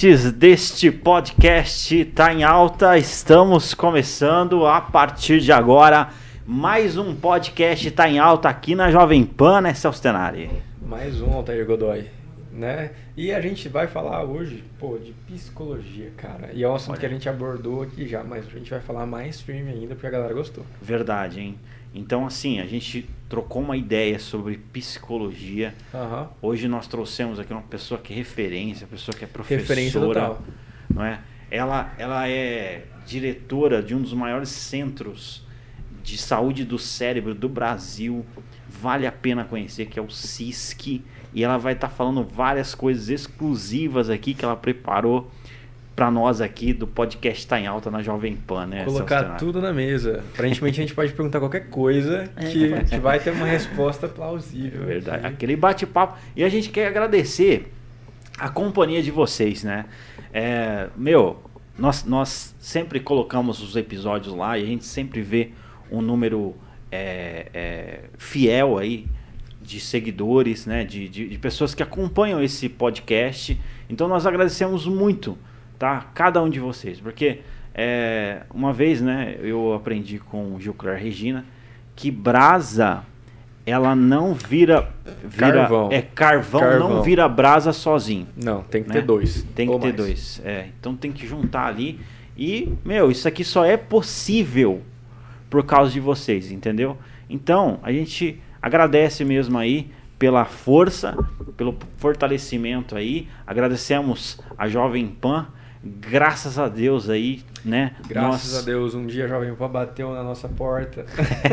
ouvintes deste podcast Tá em Alta, estamos começando a partir de agora mais um podcast Tá em Alta aqui na Jovem Pan, né, Celso Tenari? Mais um Altair Godoy, né? E a gente vai falar hoje, pô, de psicologia, cara. E é um assunto Olha. que a gente abordou aqui já, mas a gente vai falar mais firme ainda porque a galera gostou. Verdade, hein? Então, assim, a gente trocou uma ideia sobre psicologia. Aham. Hoje nós trouxemos aqui uma pessoa que é referência, pessoa que é professora. Referência total. não é? Ela, ela é diretora de um dos maiores centros de saúde do cérebro do Brasil. Vale a pena conhecer, que é o CISC. E ela vai estar falando várias coisas exclusivas aqui que ela preparou para nós aqui do podcast Tá em Alta na Jovem Pan, né? Colocar tudo na mesa. Aparentemente a gente pode perguntar qualquer coisa que, que vai ter uma resposta plausível. É verdade. aqui. Aquele bate-papo. E a gente quer agradecer a companhia de vocês, né? É, meu, nós, nós sempre colocamos os episódios lá e a gente sempre vê um número é, é, fiel aí de seguidores, né? De, de, de pessoas que acompanham esse podcast. Então nós agradecemos muito, tá? Cada um de vocês. Porque é, uma vez, né, eu aprendi com o Gilclar Regina que brasa ela não vira, vira Carvão. é carvão, não Carvão. vira brasa sozinho. Não, tem que né? ter dois. Tem que ter mais. dois. É, então tem que juntar ali. E, meu, isso aqui só é possível por causa de vocês, entendeu? Então, a gente agradece mesmo aí pela força, pelo fortalecimento aí. Agradecemos a Jovem Pan. Graças a Deus aí, né? Graças nós- a Deus, um dia Jovem Pan bateu na nossa porta.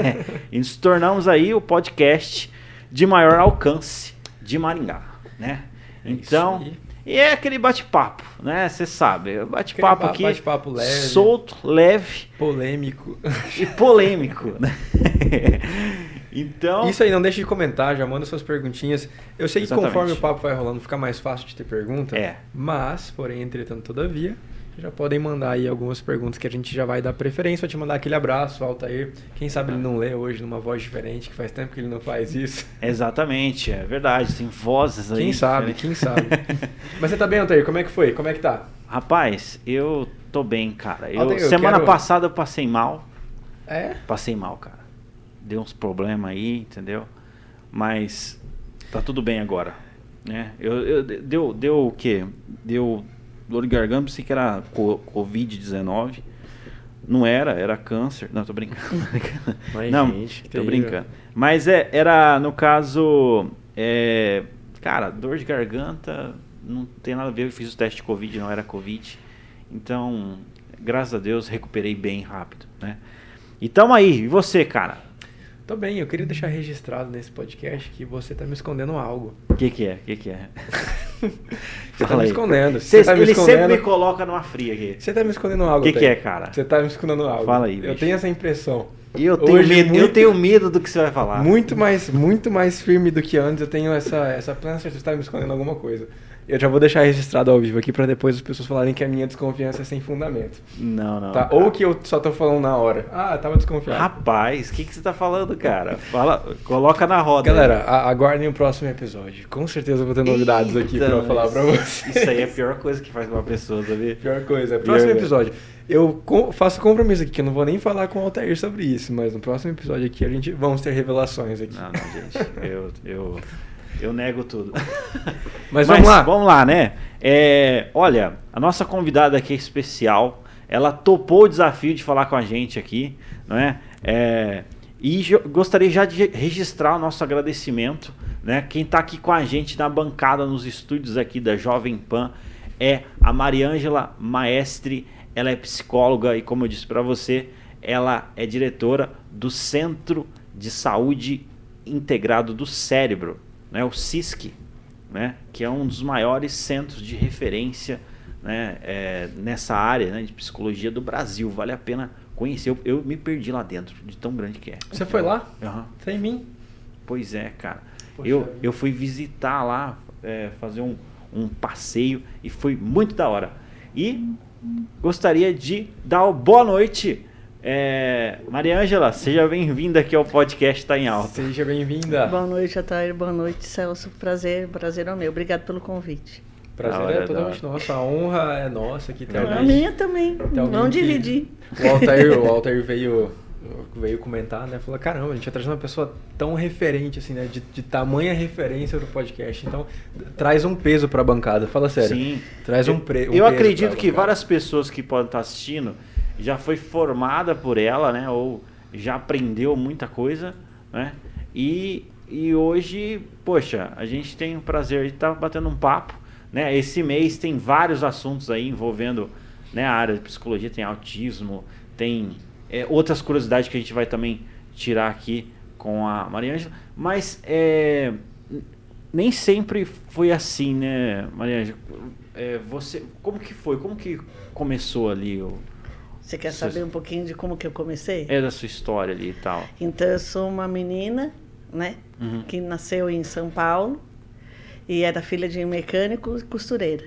e nos tornamos aí o podcast de maior alcance de Maringá, né? É Então, e é aquele bate-papo, né? Você sabe, bate-papo Aquele ba- aqui, bate-papo leve. solto, leve Polêmico. e polêmico, né? então, Isso aí, não deixe de comentar, já manda suas perguntinhas. Eu sei que Exatamente. conforme o papo vai rolando, fica mais fácil de ter pergunta. É. Mas, porém, entretanto, todavia, já podem mandar aí algumas perguntas que a gente já vai dar preferência. Vai te mandar aquele abraço, Altair. Quem sabe ele não lê hoje numa voz diferente, que faz tempo que ele não faz isso. exatamente, é verdade, tem vozes aí. Quem sabe, quem sabe. Mas você tá bem, Altair? Como é que foi? Como é que tá? Rapaz, eu tô bem, cara. Eu, Altair, eu semana quero- passada eu passei mal. É? Passei mal, cara. Deu uns problemas aí, entendeu? Mas tá tudo bem agora, né? Eu, eu- deu, deu o quê? Deu dor de garganta, pensei que era co- Covid-19. Não era, era câncer. Não, tô brincando. Mas, não, gente, tô terrível. brincando. Mas é, era, no caso, é, cara, dor de garganta não tem nada a ver. Eu fiz o teste de Covid, não era Covid. Então, graças a Deus, recuperei bem rápido, né? E tamo aí. E você, cara? Tô bem, eu queria deixar registrado nesse podcast que você tá me escondendo algo. O que que é? O que que é? Você tá Fala me aí. escondendo. Cê- Você tá me ele sempre escondendo. me coloca numa fria aqui. Você tá me escondendo algo. O que que é, cara? Você tá me escondendo algo. Fala aí, Eu bicho. tenho essa impressão. E eu tenho, Hoje, medo, eu muito- tenho medo do que você vai falar. Muito mais, muito mais firme do que antes. Eu tenho essa, essa plena certeza que você tá me escondendo alguma coisa. Eu já vou deixar registrado ao vivo aqui pra depois as pessoas falarem que a minha desconfiança é sem fundamento. Não, não. Tá? Ou que eu só tô falando na hora. Ah, tava desconfiado. Rapaz, o que, que você tá falando, cara? Fala, coloca na roda. Galera, a- aguardem o próximo episódio. Com certeza eu vou ter novidades aqui Eita, pra falar pra isso- vocês. Isso aí é a pior coisa que faz uma pessoa, sabe? Pior coisa. Pior Próximo coisa. episódio. Eu faço compromisso aqui, que eu não vou nem falar com o Altair sobre isso, mas no próximo episódio aqui a gente vamos ter revelações aqui. Não, não, gente. Eu, eu, eu nego tudo. Mas vamos lá. Vamos lá, né? É, olha, a nossa convidada aqui é especial. Ela topou o desafio de falar com a gente aqui, não é? É, e gostaria já de registrar o nosso agradecimento, né? Quem está aqui com a gente na bancada, nos estúdios aqui da Jovem Pan, é a Mariângela Maestre. Ela é psicóloga e, como eu disse para você, ela é diretora do Centro de Saúde Integrado do Cérebro, né? o CISC, né? que é um dos maiores centros de referência né? é, nessa área né? de psicologia do Brasil. Vale a pena conhecer. Eu, eu me perdi lá dentro, de tão grande que é. Você foi lá? Aham. Tá em mim. Pois é, cara. Poxa Eu, eu fui visitar lá, é, fazer um, um passeio e foi muito da hora. E gostaria de dar boa noite. É, Maria Ângela, seja bem-vinda aqui ao podcast Tá em Alta. Seja bem-vinda. Boa noite, Atair. Boa noite, Celso. Prazer, prazer é o meu. Obrigado pelo convite. Prazer hora, é totalmente nosso. A honra é nossa aqui Então, a também. minha também. Que- dividir. O Altair, o Altair veio, veio comentar, né? Falou, caramba, a gente vai trazer uma pessoa tão referente, assim, né? De, de tamanha referência pro podcast. Então, traz um peso pra bancada. Fala sério. Sim. Traz um, pre, um Eu peso acredito pra que bancada. várias pessoas que podem estar assistindo já foi formada por ela, né? Ou já aprendeu muita coisa, né? E, e hoje, poxa, a gente tem o prazer de estar batendo um papo, né? Esse mês tem vários assuntos aí envolvendo né, a área de psicologia, tem autismo, tem é, outras curiosidades que a gente vai também tirar aqui com a Mariângela, mas é, nem sempre foi assim, né, Mariângela? É, você, como que foi? Como que começou ali o, Você quer saber um pouquinho de como que eu comecei? é da sua história ali e tal? Então, eu sou uma menina, né? Uhum. Que nasceu em São Paulo e era filha de um mecânico e costureira.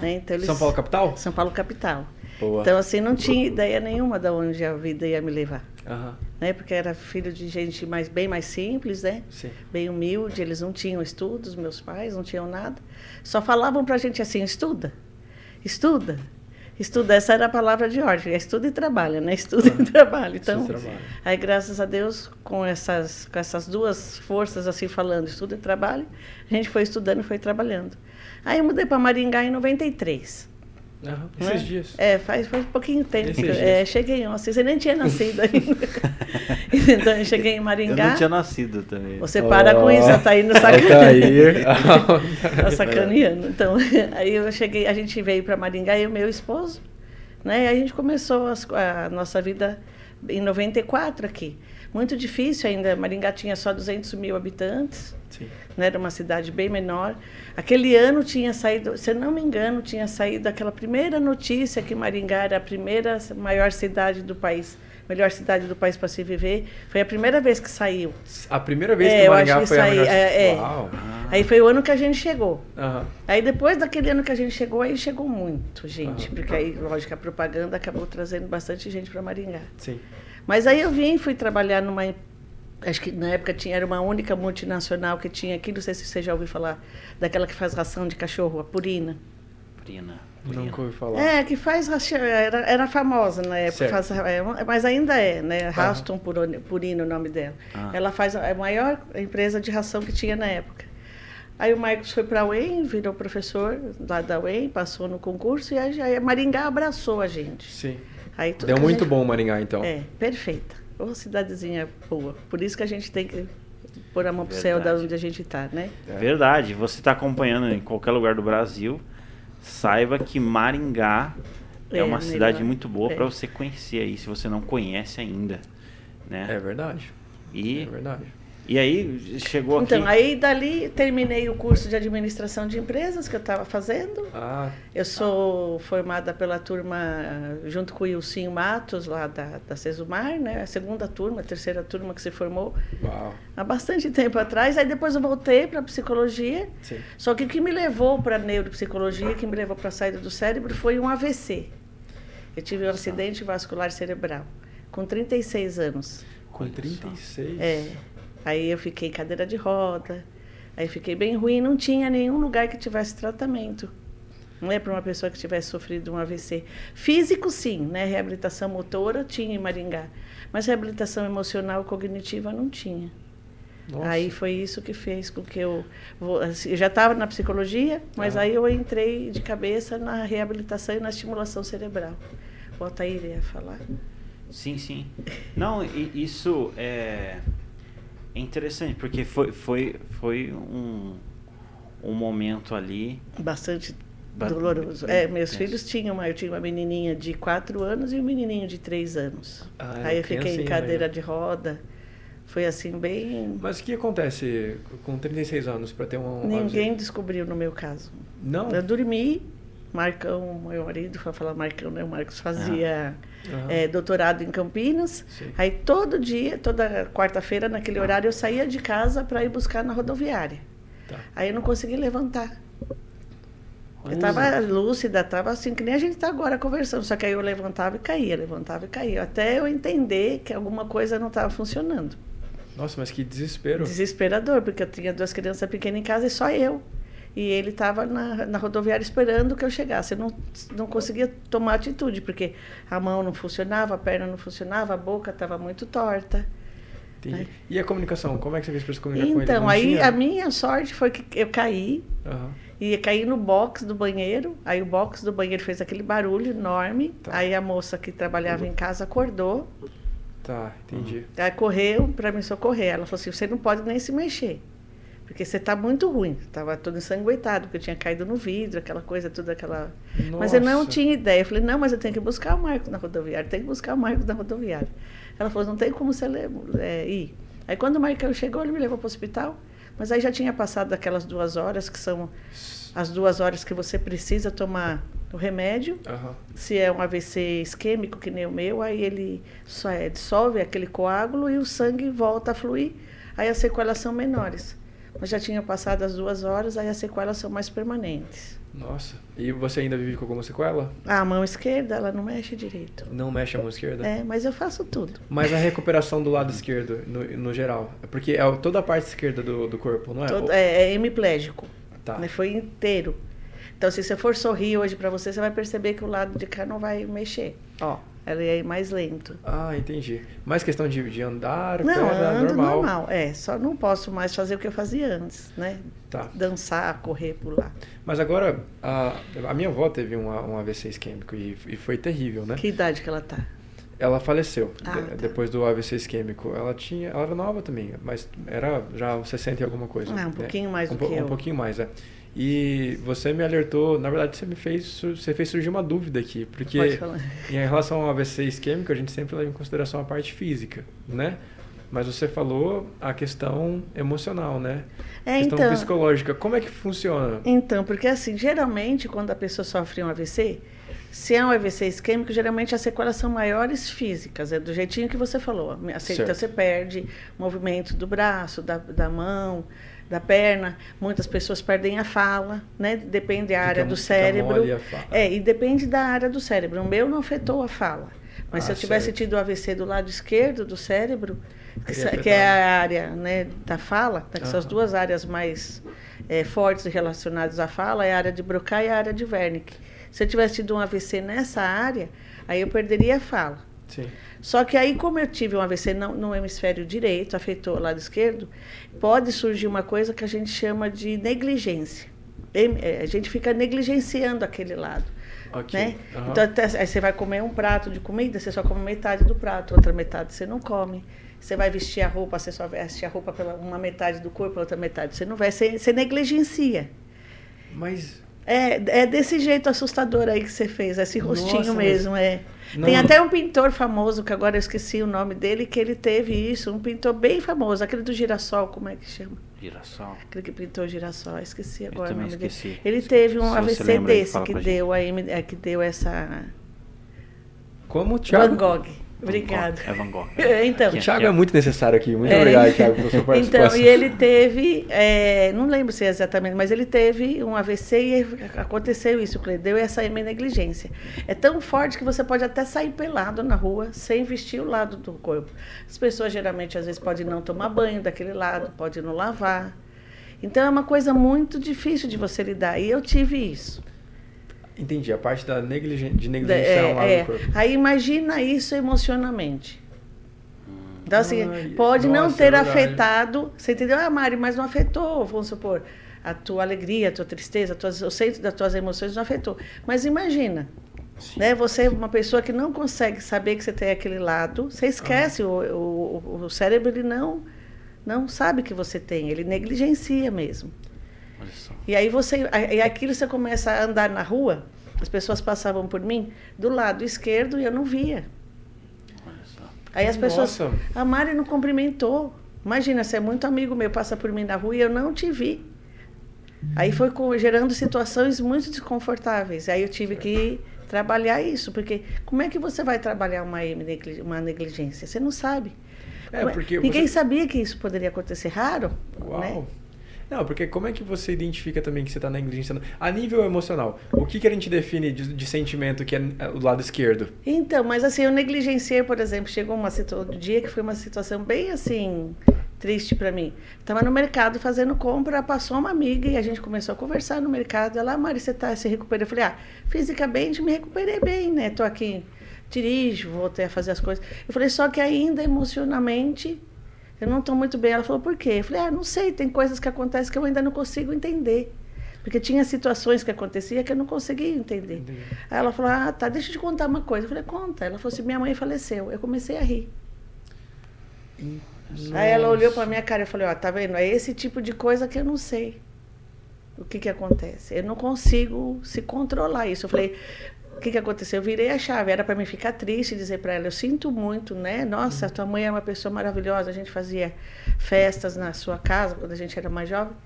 Né? Então, eles- São Paulo capital? São Paulo capital. Boa. Então, assim, não tinha ideia nenhuma de onde a vida ia me levar. Aham, Né? Porque era filho de gente mais, bem mais simples, né? sim. Bem humilde, eles não tinham estudos, meus pais não tinham nada. Só falavam pra gente assim, estuda, estuda, estuda. Essa era a palavra de ordem, é estuda e trabalha, né? Estuda e trabalha. Então, Estuda e trabalha. aí graças a Deus, com essas, com essas duas forças assim falando, estuda e trabalho, a gente foi estudando e foi trabalhando. Aí eu mudei para Maringá em 93. Né? Esses dias. É, faz, faz pouquinho tempo. Eu- é, cheguei ontem, você nem tinha nascido ainda. então eu cheguei em Eu Maringá. não tinha nascido também. Você para com isso, tá indo sacaneando. Altair. Tá sacaneando. Então, aí eu cheguei, a gente veio para Maringá, eu e meu esposo, né? E aí a gente começou as- a nossa vida em 94 aqui. Muito difícil ainda, Maringá tinha só 200 mil habitantes, Sim. né? Era uma cidade bem menor. Aquele ano tinha saído, se não me engano, tinha saído aquela primeira notícia que Maringá era a primeira maior cidade do país, melhor cidade do país para se viver. Foi a primeira vez que saiu. A primeira vez É, que Maringá que foi a isso aí, melhor... é, é. Uau. Aí foi o ano que a gente chegou. Aham. Aí depois daquele ano que a gente chegou, aí chegou muito gente, Aham. porque aí, lógico, a propaganda acabou trazendo bastante gente para Maringá. Sim. Mas aí eu vim, fui trabalhar numa, acho que na época tinha era uma única multinacional que tinha aqui, não sei se você já ouviu falar, daquela que faz ração de cachorro, a Purina. Purina. Purina. Nunca ouvi falar. É, que faz ração, era, era famosa na época, faz, é, mas ainda é, né? Raston Purina o nome dela. Ah. Ela faz a a maior empresa de ração que tinha na época. Aí o Marcos foi para a UEM, virou professor lá da UEM, passou no concurso e aí já- Maringá abraçou a gente. Sim. Aí Deu muito gente- bom Maringá, então. É, perfeita. Ô, cidadezinha boa. Por isso que a gente tem que pôr a mão pro céu da onde a gente está, né? É. Verdade, você está acompanhando em qualquer lugar do Brasil, saiba que Maringá é, É, uma melhor. cidade muito boa É. para você conhecer aí, se você não conhece ainda, né? É verdade. E, É verdade. E aí chegou aqui. Então, aí dali terminei o curso de administração de empresas que eu estava fazendo. Ah, Eu sou formada pela turma, junto com o Ilcinho Matos, lá da, da Cesumar, né? A segunda turma, a terceira turma que se formou uau. há bastante tempo atrás. Aí depois eu voltei para psicologia. Sim. Só que o que me levou para a neuropsicologia, que me levou para a saída do cérebro, foi um AVC. Eu tive um acidente vascular cerebral, com 36 anos. Com 36. É. Aí eu fiquei em cadeira de roda, aí fiquei bem ruim, não tinha nenhum lugar que tivesse tratamento. Não é para uma pessoa que tivesse sofrido um AVC. Físico, sim, né? Reabilitação motora tinha em Maringá. Mas reabilitação emocional cognitiva não tinha. Nossa. Aí foi isso que fez com que eu. assim, Eu já estava na psicologia, mas Ah. aí eu entrei de cabeça na reabilitação e na estimulação cerebral. O Altair ia falar. Sim, sim. Não, isso é, é interessante, porque foi, foi, foi um, um momento ali. Bastante Ba- doloroso. É, meus tenso. filhos tinham, uma- eu tinha uma menininha de 4 anos e um menininho de 3 anos. Ah, era Aí eu fiquei em cadeira de roda. Foi assim, bem. Mas o que acontece com 36 anos para ter um. Ninguém descobriu no meu caso. Não? Eu dormi, Marcão, meu marido, foi falar Marcão, né? O Marcos fazia Aham. é, doutorado em Campinas. Sim. Aí todo dia, toda quarta-feira, naquele horário, eu saía de casa para ir buscar na rodoviária. Tá. Aí eu não consegui levantar. Eu estava lúcida, estava assim, que nem a gente está agora conversando. Só que aí eu levantava e caía, levantava e caía. Até eu entender que alguma coisa não estava funcionando. Nossa, mas que desespero. Desesperador, porque eu tinha duas crianças pequenas em casa e só eu. E ele estava na, na rodoviária esperando que eu chegasse. Eu não, não conseguia tomar atitude, porque a mão não funcionava, a perna não funcionava, a boca estava muito torta. Entendi. E a comunicação? Como é que você fez para se comunicar com ele? Então, aí tinha? a minha sorte foi que eu caí Aham. e caí no box do banheiro. Aí o box do banheiro fez aquele barulho enorme. Tá. Aí a moça que trabalhava em casa acordou. Tá, entendi. Aí correu para me socorrer. Ela falou assim: você não pode nem se mexer. Porque você está muito ruim. Estava todo ensanguentado, porque eu tinha caído no vidro, aquela coisa, tudo aquela. Mas eu não Nossa. tinha ideia. Eu falei: não, mas eu tenho que buscar o Marcos na rodoviária, tem que buscar o Marcos na rodoviária. Ela falou: não tem como você é, ir. Aí quando o Marcão chegou, ele me levou para o hospital. Mas aí já tinha passado aquelas duas horas, que são as duas horas que você precisa tomar o remédio. Aham. Se é um AVC isquêmico, que nem o meu, aí ele só é, dissolve aquele coágulo e o sangue volta a fluir. Aí as sequelas são menores. Mas já tinha passado as duas horas, aí as sequelas são mais permanentes. Nossa. E você ainda vive com alguma sequela? A mão esquerda, ela não mexe direito. Não mexe a mão esquerda? É, mas eu faço tudo. Mas a recuperação do lado esquerdo, no, no geral. É Porque é toda a parte esquerda do, do corpo, não é? Todo- é, é hemiplégico. Tá. Né? Foi inteiro. Então, se você for sorrir hoje pra você, você vai perceber que o lado de cá não vai mexer. Ó, ela é mais lento. Ah, entendi. Mais questão de, de andar, Não, perna, ando normal. normal. É, só não posso mais fazer o que eu fazia antes, né? Tá. Dançar, correr, pular. Mas agora, a, a minha avó teve um, um AVC isquêmico e, e foi terrível, né? Que idade que ela tá? Ela faleceu Ah, de- tá. depois do AVC isquêmico. Ela tinha, ela era nova também, mas era já uns 60 e alguma coisa. Ah, um né? pouquinho mais um do po- que Um eu. pouquinho mais, é. E você me alertou, na verdade você me fez, você fez surgir uma dúvida aqui, porque em relação ao AVC isquêmico, a gente sempre leva em consideração a parte física, né? Mas você falou a questão emocional, né? É, questão então, psicológica. Como é que funciona? então, porque assim, geralmente, quando a pessoa sofre um AVC, se é um AVC isquêmico, geralmente as sequelas são maiores físicas, é do jeitinho que você falou. Assim. Então, você perde movimento do braço, da, da mão, da perna. Muitas pessoas perdem a fala, né? Depende da Fica área do cérebro. mole a fala. É, e depende da área do cérebro. O meu não afetou a fala. Mas se Ah, eu tivesse certo. tido AVC do lado esquerdo do cérebro, que, que é a área né, da fala, né, que são as duas áreas mais eh, fortes relacionadas à fala, é a área de Broca e a área de Wernicke. Se eu tivesse tido um AVC nessa área, aí eu perderia a fala. Sim. Só que aí, como eu tive um AVC no, no hemisfério direito, afetou o lado esquerdo, pode surgir uma coisa que a gente chama de negligência. Eh, A gente fica negligenciando aquele lado. Ok. Né? Aham. Então, até- você vai comer um prato de comida, você só come metade do prato, outra metade você não come. Você vai vestir a roupa, você só veste a roupa pela uma metade do corpo, outra metade você não veste, você, você negligencia. Mas É, é desse jeito assustador aí que você fez, esse rostinho Nossa, mas- mesmo. É. Não- Tem até um pintor famoso, que agora eu esqueci o nome dele, que ele teve isso, um pintor bem famoso, aquele do girassol, como é que chama? Girassol. Aquele que pintou o girassol, esqueci Eu agora o também nome dele. esqueci. Ele teve um Se AVC aí, desse que deu, a, M- é, que deu essa. como, Thiago? Van Gogh. Obrigado. É Van Gogh. Então, O Thiago é muito necessário aqui. Muito É. obrigado, Thiago, pela sua participação. Então, e ele teve, é, não lembro se é exatamente, mas ele teve um AVC e aconteceu isso, com ele, deu essa negligência. É tão forte que você pode até sair pelado na rua sem vestir o lado do corpo. As pessoas geralmente às vezes podem não tomar banho daquele lado, podem não lavar. Então é uma coisa muito difícil de você lidar. E eu tive isso. Entendi, a parte da negligen... de É, negligenciar um lado é. do corpo. Aí imagina isso emocionalmente. Então, assim, Ai, pode não nossa, ter é afetado. Você entendeu? Ah, Mari, mas não afetou, vamos supor, a tua alegria, a tua tristeza, a tuas, o centro das tuas emoções não afetou. Mas imagina, Sim. né? Você é uma pessoa que não consegue saber que você tem aquele lado, você esquece, o, o, o cérebro ele não, não sabe que você tem, ele negligencia mesmo. Olha só. E aí você, e aquilo você começa a andar na rua, as pessoas passavam por mim do lado esquerdo e eu não via. Olha só. Aí as pessoas, Nossa. a Mari não cumprimentou. Imagina, você é muito amigo meu, passa por mim na rua e eu não te vi. Aí foi gerando situações muito desconfortáveis. Aí eu tive que trabalhar isso, porque como é que você vai trabalhar uma, uma negligência? Você não sabe. É, é- porque Ninguém você- sabia que isso poderia acontecer. Raro, Uau. né? Não, porque como é que você identifica também que você está negligenciando? A nível emocional, o que, que a gente define de, de sentimento que é o lado esquerdo? Então, mas assim, eu negligenciei, por exemplo, chegou uma situação, dia que foi uma situação bem assim, triste para mim. Estava no mercado fazendo compra, passou uma amiga e a gente começou a conversar no mercado. Ela, ah, Mari, você está se recuperando? Eu falei, ah, fisicamente me recuperei bem, né? Estou aqui, dirijo, voltei a fazer as coisas. Eu falei, só que ainda emocionalmente eu não estou muito bem. Ela falou, por quê? Eu falei, ah, não sei, tem coisas que acontecem que eu ainda não consigo entender. Porque tinha situações que acontecia que eu não conseguia entender. Entendi. Aí ela falou, ah, tá, deixa eu te contar uma coisa. Eu falei, conta. Ela falou assim, minha mãe faleceu. Eu comecei a rir. Nossa. Aí ela olhou para minha cara e falou, ó, tá vendo? É esse tipo de coisa que eu não sei. O que que acontece? Eu não consigo se controlar isso. Eu falei, o que que aconteceu? Eu virei a chave. Era para mim ficar triste e dizer para ela, eu sinto muito, né? Nossa, tua mãe é uma pessoa maravilhosa. A gente fazia festas na sua casa quando a gente era mais jovem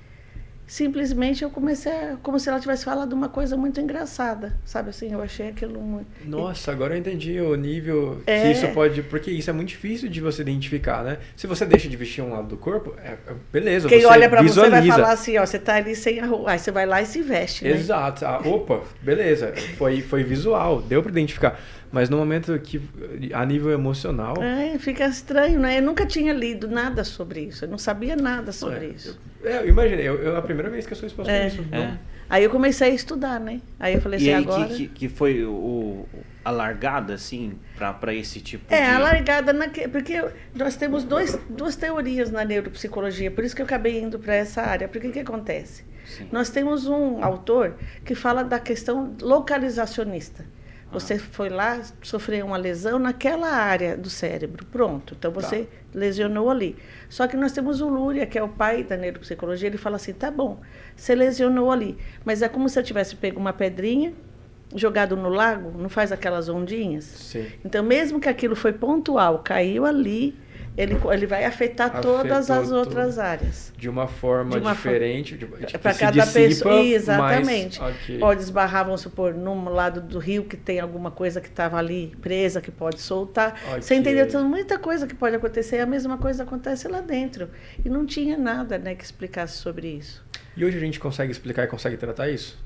simplesmente eu comecei a, como se ela tivesse falado uma coisa muito engraçada, sabe assim, eu achei aquilo muito... Nossa, agora eu entendi o nível é... que isso pode, porque isso é muito difícil de você identificar, né? Se você deixa de vestir um lado do corpo, é, é beleza, Quem olha para você vai falar assim, ó, você tá ali sem a roupa, aí você vai lá e se veste, né? Exato. Ah, opa, beleza, foi foi visual, deu para identificar. Mas no momento que, a nível emocional. É, fica estranho, né? Eu nunca tinha lido nada sobre isso, eu não sabia nada sobre é, isso. Eu, é, eu imaginei, eu, eu, a primeira vez que eu sou exposto é, a isso. É. Aí eu comecei a estudar, né? Aí eu falei e assim, aí agora. Que, que foi o, a largada, assim, para esse tipo é, de. É, a largada, na, porque nós temos dois, duas teorias na neuropsicologia, por isso que eu acabei indo para essa área. Porque o que acontece? Sim. Nós temos um autor que fala da questão localizacionista. Você foi lá, sofreu uma lesão naquela área do cérebro. Pronto. Então você tá. lesionou ali. Só que nós temos o Lúria, que é o pai da neuropsicologia, ele fala assim: tá bom, você lesionou ali. Mas é como se eu tivesse pego uma pedrinha, jogado no lago, não faz aquelas ondinhas? Sim. Então, mesmo que aquilo foi pontual, caiu ali, ele, ele vai afetar Afetou todas as outras áreas. De uma forma de uma diferente. Tipo, Para cada pessoa. Exatamente. Mas, okay. Pode esbarrar, vamos supor, num lado do rio que tem alguma coisa que estava ali presa, que pode soltar. Okay. Você entendeu? Tem muita coisa que pode acontecer. A mesma coisa acontece lá dentro. E não tinha nada né, que explicasse sobre isso. E hoje a gente consegue explicar e consegue tratar isso?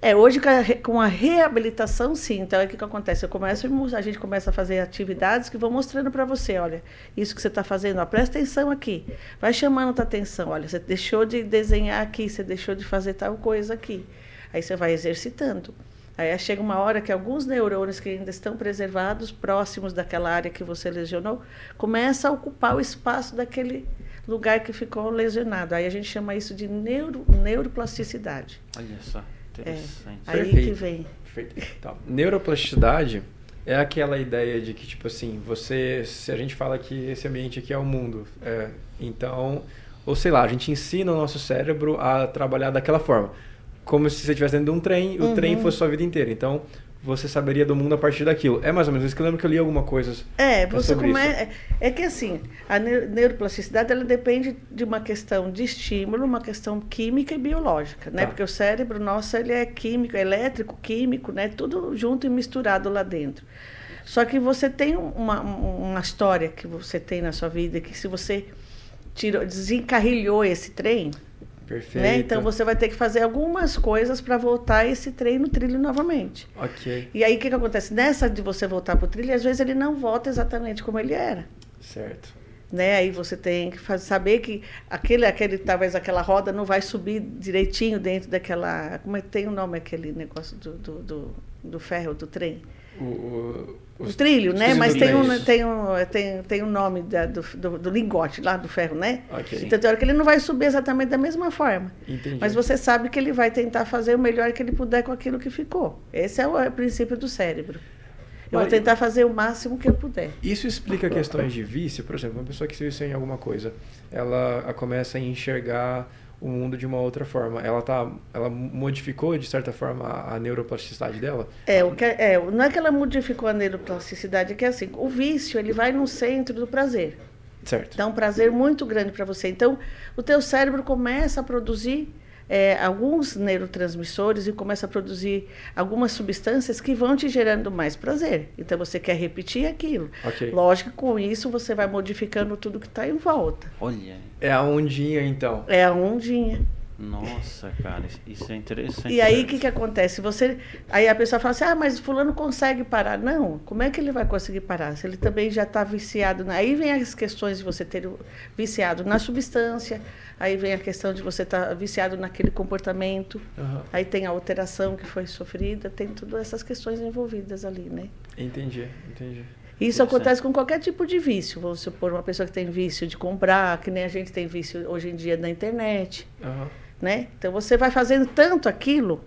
É, hoje com a reabilitação, sim. Então, é o que, que acontece? Eu começo, a gente começa a fazer atividades que vão mostrando para você, olha, isso que você está fazendo, ó, presta atenção aqui. Vai chamando a atenção, olha, você deixou de desenhar aqui, você deixou de fazer tal coisa aqui. Aí você vai exercitando. Aí chega uma hora que alguns neurônios que ainda estão preservados, próximos daquela área que você lesionou, começa a ocupar o espaço daquele lugar que ficou lesionado. Aí a gente chama isso de neuro, neuroplasticidade. Olha só. Interessante. É, aí Perfeito. que vem. Perfeito. Então, neuroplasticidade é aquela ideia de que, tipo assim, você. Se a gente fala que esse ambiente aqui é o mundo, é, então. Ou sei lá, a gente ensina o nosso cérebro a trabalhar daquela forma. Como se você estivesse dentro de um trem e o trem uhum. fosse sua vida inteira. Então, você saberia do mundo a partir daquilo. É mais ou menos isso que eu lembro que eu li alguma coisa. É, você começa. É, é que assim, a neuroplasticidade ela depende de uma questão de estímulo, uma questão química e biológica, né? Tá. Porque o cérebro nosso ele é químico, é elétrico, químico, né? Tudo junto e misturado lá dentro. Só que você tem uma, uma história que você tem na sua vida que se você tirou, desencarrilhou esse trem, Perfeito. Né? Então você vai ter que fazer algumas coisas para voltar esse trem no trilho novamente. Ok. E aí o que, que acontece? Nessa de você voltar para o trilho, às vezes ele não volta exatamente como ele era. Certo. Né? Aí você tem que fazer, saber que aquele, aquele, talvez aquela roda não vai subir direitinho dentro daquela. Como é que tem o nome aquele negócio do, do, do, do ferro, do trem? O, o, o trilho, né? Mas tem um, tem, um, tem, tem um nome da, do, do, do, lingote lá do ferro, né? Okay. Então tem hora que ele não vai subir exatamente da mesma forma. Entendi. Mas você sabe que ele vai tentar fazer o melhor que ele puder com aquilo que ficou. Esse é o, é o princípio do cérebro. Eu Mas, vou tentar fazer o máximo que eu puder. Isso explica questões de vício, por exemplo, uma pessoa que se vício em alguma coisa, ela começa a enxergar o mundo de uma outra forma. Ela tá, ela modificou de certa forma a, a neuroplasticidade dela. É, o que é, é, não é que ela modificou a neuroplasticidade, é que é assim, o vício ele vai no centro do prazer. Certo. Dá um prazer muito grande para você. Então, o teu cérebro começa a produzir é, alguns neurotransmissores e começa a produzir algumas substâncias que vão te gerando mais prazer. Então você quer repetir aquilo. Okay. Lógico que com isso você vai modificando tudo que está em volta. Olha. É a ondinha então. É a ondinha. Nossa, cara, isso é interessante. E aí o que, que acontece? Você, aí a pessoa fala assim, ah, mas fulano consegue parar. Não, como é que ele vai conseguir parar? Se ele também já está viciado. Na... Aí vem as questões de você ter viciado na substância, aí vem a questão de você estar tá viciado naquele comportamento, uhum. aí tem a alteração que foi sofrida, tem todas essas questões envolvidas ali, né? Entendi, entendi. Isso acontece com qualquer tipo de vício. Vamos supor uma pessoa que tem vício de comprar, que nem a gente tem vício hoje em dia na internet. Uhum né? Então você vai fazendo tanto aquilo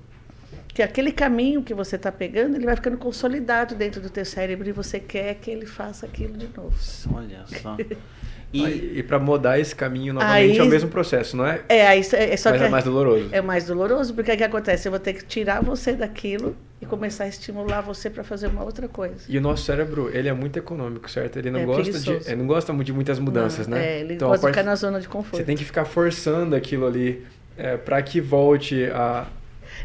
que aquele caminho que você está pegando ele vai ficando consolidado dentro do teu cérebro e você quer que ele faça aquilo de novo. Olha só. E, e para mudar esse caminho novamente aí, é o mesmo processo, não é? É, aí, é, só Mas que é mais doloroso. É mais doloroso, porque o que acontece? Eu vou ter que tirar você daquilo e começar a estimular você para fazer uma outra coisa. E o nosso cérebro, ele é muito econômico, certo? Ele não é gosta de, ele não gosta de muitas mudanças, não, né? É, ele então, gosta de ficar na zona de conforto. Você tem que ficar forçando aquilo ali é, para que volte a.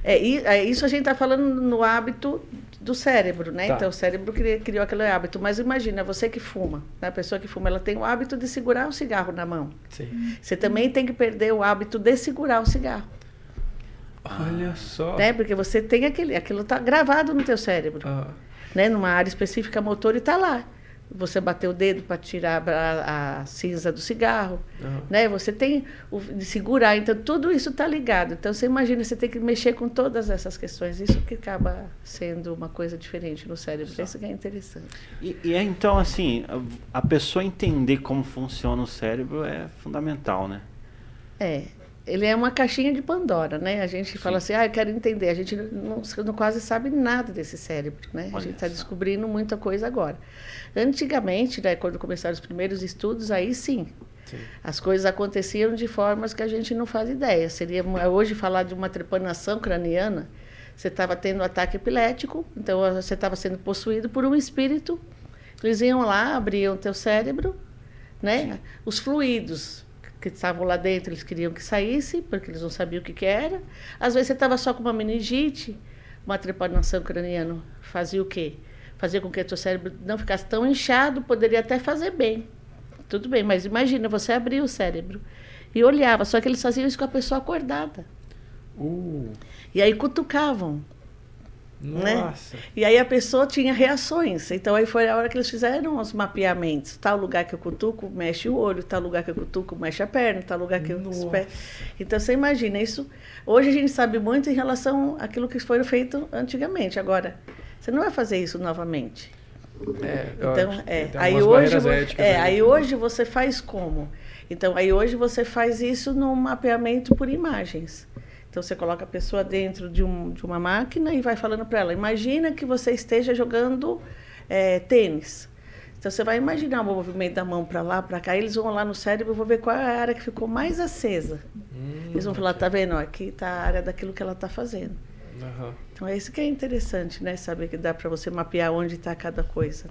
É, é, isso a gente está falando no hábito do cérebro, né? Tá. Então o cérebro criou, criou aquele hábito. Mas imagina, você que fuma, né? a pessoa que fuma, ela tem o hábito de segurar o cigarro na mão. Sim. Você também tem que perder o hábito de segurar o cigarro. Olha só. Né? Porque você tem aquele, aquilo está gravado no teu cérebro. Ah. Né? Numa área específica motor e está lá você bater o dedo para tirar a, a, cinza do cigarro, uhum. né? Você tem o, de segurar, então tudo isso está ligado. Então você imagina, você tem que mexer com todas essas questões, isso que acaba sendo uma coisa diferente no cérebro. Só. Isso que é interessante. E, e é então assim, a, a pessoa entender como funciona o cérebro é fundamental, né? É ele é uma caixinha de Pandora, né? A gente Sim. fala assim, ah, eu quero entender. A gente não, não quase sabe nada desse cérebro, né? Olha a gente está descobrindo muita coisa agora. Antigamente, né, quando começaram os primeiros estudos, aí sim, sim, as coisas aconteciam de formas que a gente não faz ideia. Seria hoje falar de uma trepanação craniana. Você estava tendo um ataque epilético, então você estava sendo possuído por um espírito. Eles iam lá, abriam o teu cérebro, né? Sim. Os fluidos que estavam lá dentro, eles queriam que saísse, porque eles não sabiam o que, que era. Às vezes você estava só com uma meningite, uma trepanação craniana fazia o quê? Fazia com que o teu cérebro não ficasse tão inchado, poderia até fazer bem. Tudo bem, mas imagina, você abria o cérebro e olhava, só que eles faziam isso com a pessoa acordada. Uh. E aí cutucavam. Né? Nossa. Né? E aí a pessoa tinha reações. Então aí foi a hora que eles fizeram os mapeamentos. Tal lugar que eu cutuco, mexe o olho, tal lugar que eu cutuco, mexe a perna, tal lugar que Nossa. eu Então você imagina isso. Hoje a gente sabe muito em relação àquilo que foi feito antigamente. Agora, você não vai fazer isso novamente. É, então, é. Aí hoje, é, aí hoje você faz como? Então, aí hoje você faz isso no mapeamento por imagens. Então você coloca a pessoa dentro de, um, de uma máquina e vai falando para ela: imagina que você esteja jogando é, tênis. Então você vai imaginar o movimento da mão para lá, para cá. Eles vão lá no cérebro e vão ver qual é a área que ficou mais acesa. Hum, eles vão falar: tá vendo? aqui está a área daquilo que ela está fazendo. Uhum. Então é isso que é interessante, né? Saber que dá para você mapear onde está cada coisa.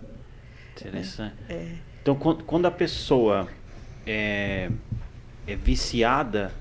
Interessante. É. Então quando a pessoa é, é viciada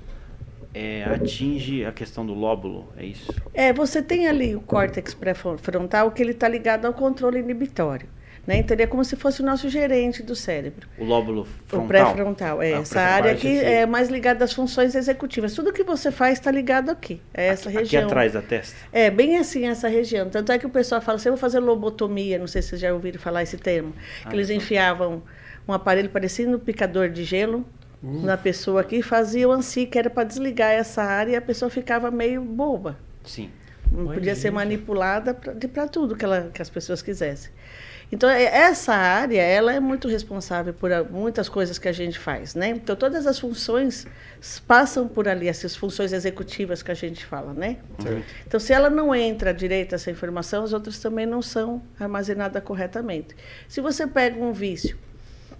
é, atinge a questão do lóbulo, é isso? É, você tem ali o córtex pré-frontal que ele está ligado ao controle inibitório. Né? Então, ele é como se fosse o nosso gerente do cérebro. O lóbulo frontal? O pré-frontal, é. Ah, essa área que é mais ligada às funções executivas. Tudo que você faz está ligado aqui, é essa aqui, região. Aqui atrás da testa? É, bem assim, essa região. Tanto é que o pessoal fala assim, eu vou fazer lobotomia, não sei se vocês já ouviram falar esse termo. Ah, que eles enfiavam um aparelho parecendo um picador de gelo na pessoa aqui, faziam assim, que era para desligar essa área e a pessoa ficava meio boba. Sim. Não podia gente. ser manipulada para tudo que, ela, que as pessoas quisessem. Então, é, essa área, ela é muito responsável por muitas coisas que a gente faz, né? Então, todas as funções passam por ali, essas funções executivas que a gente fala, né? Certo. Então, se ela não entra direito essa informação, as outras também não são armazenadas corretamente. Se você pega um vício,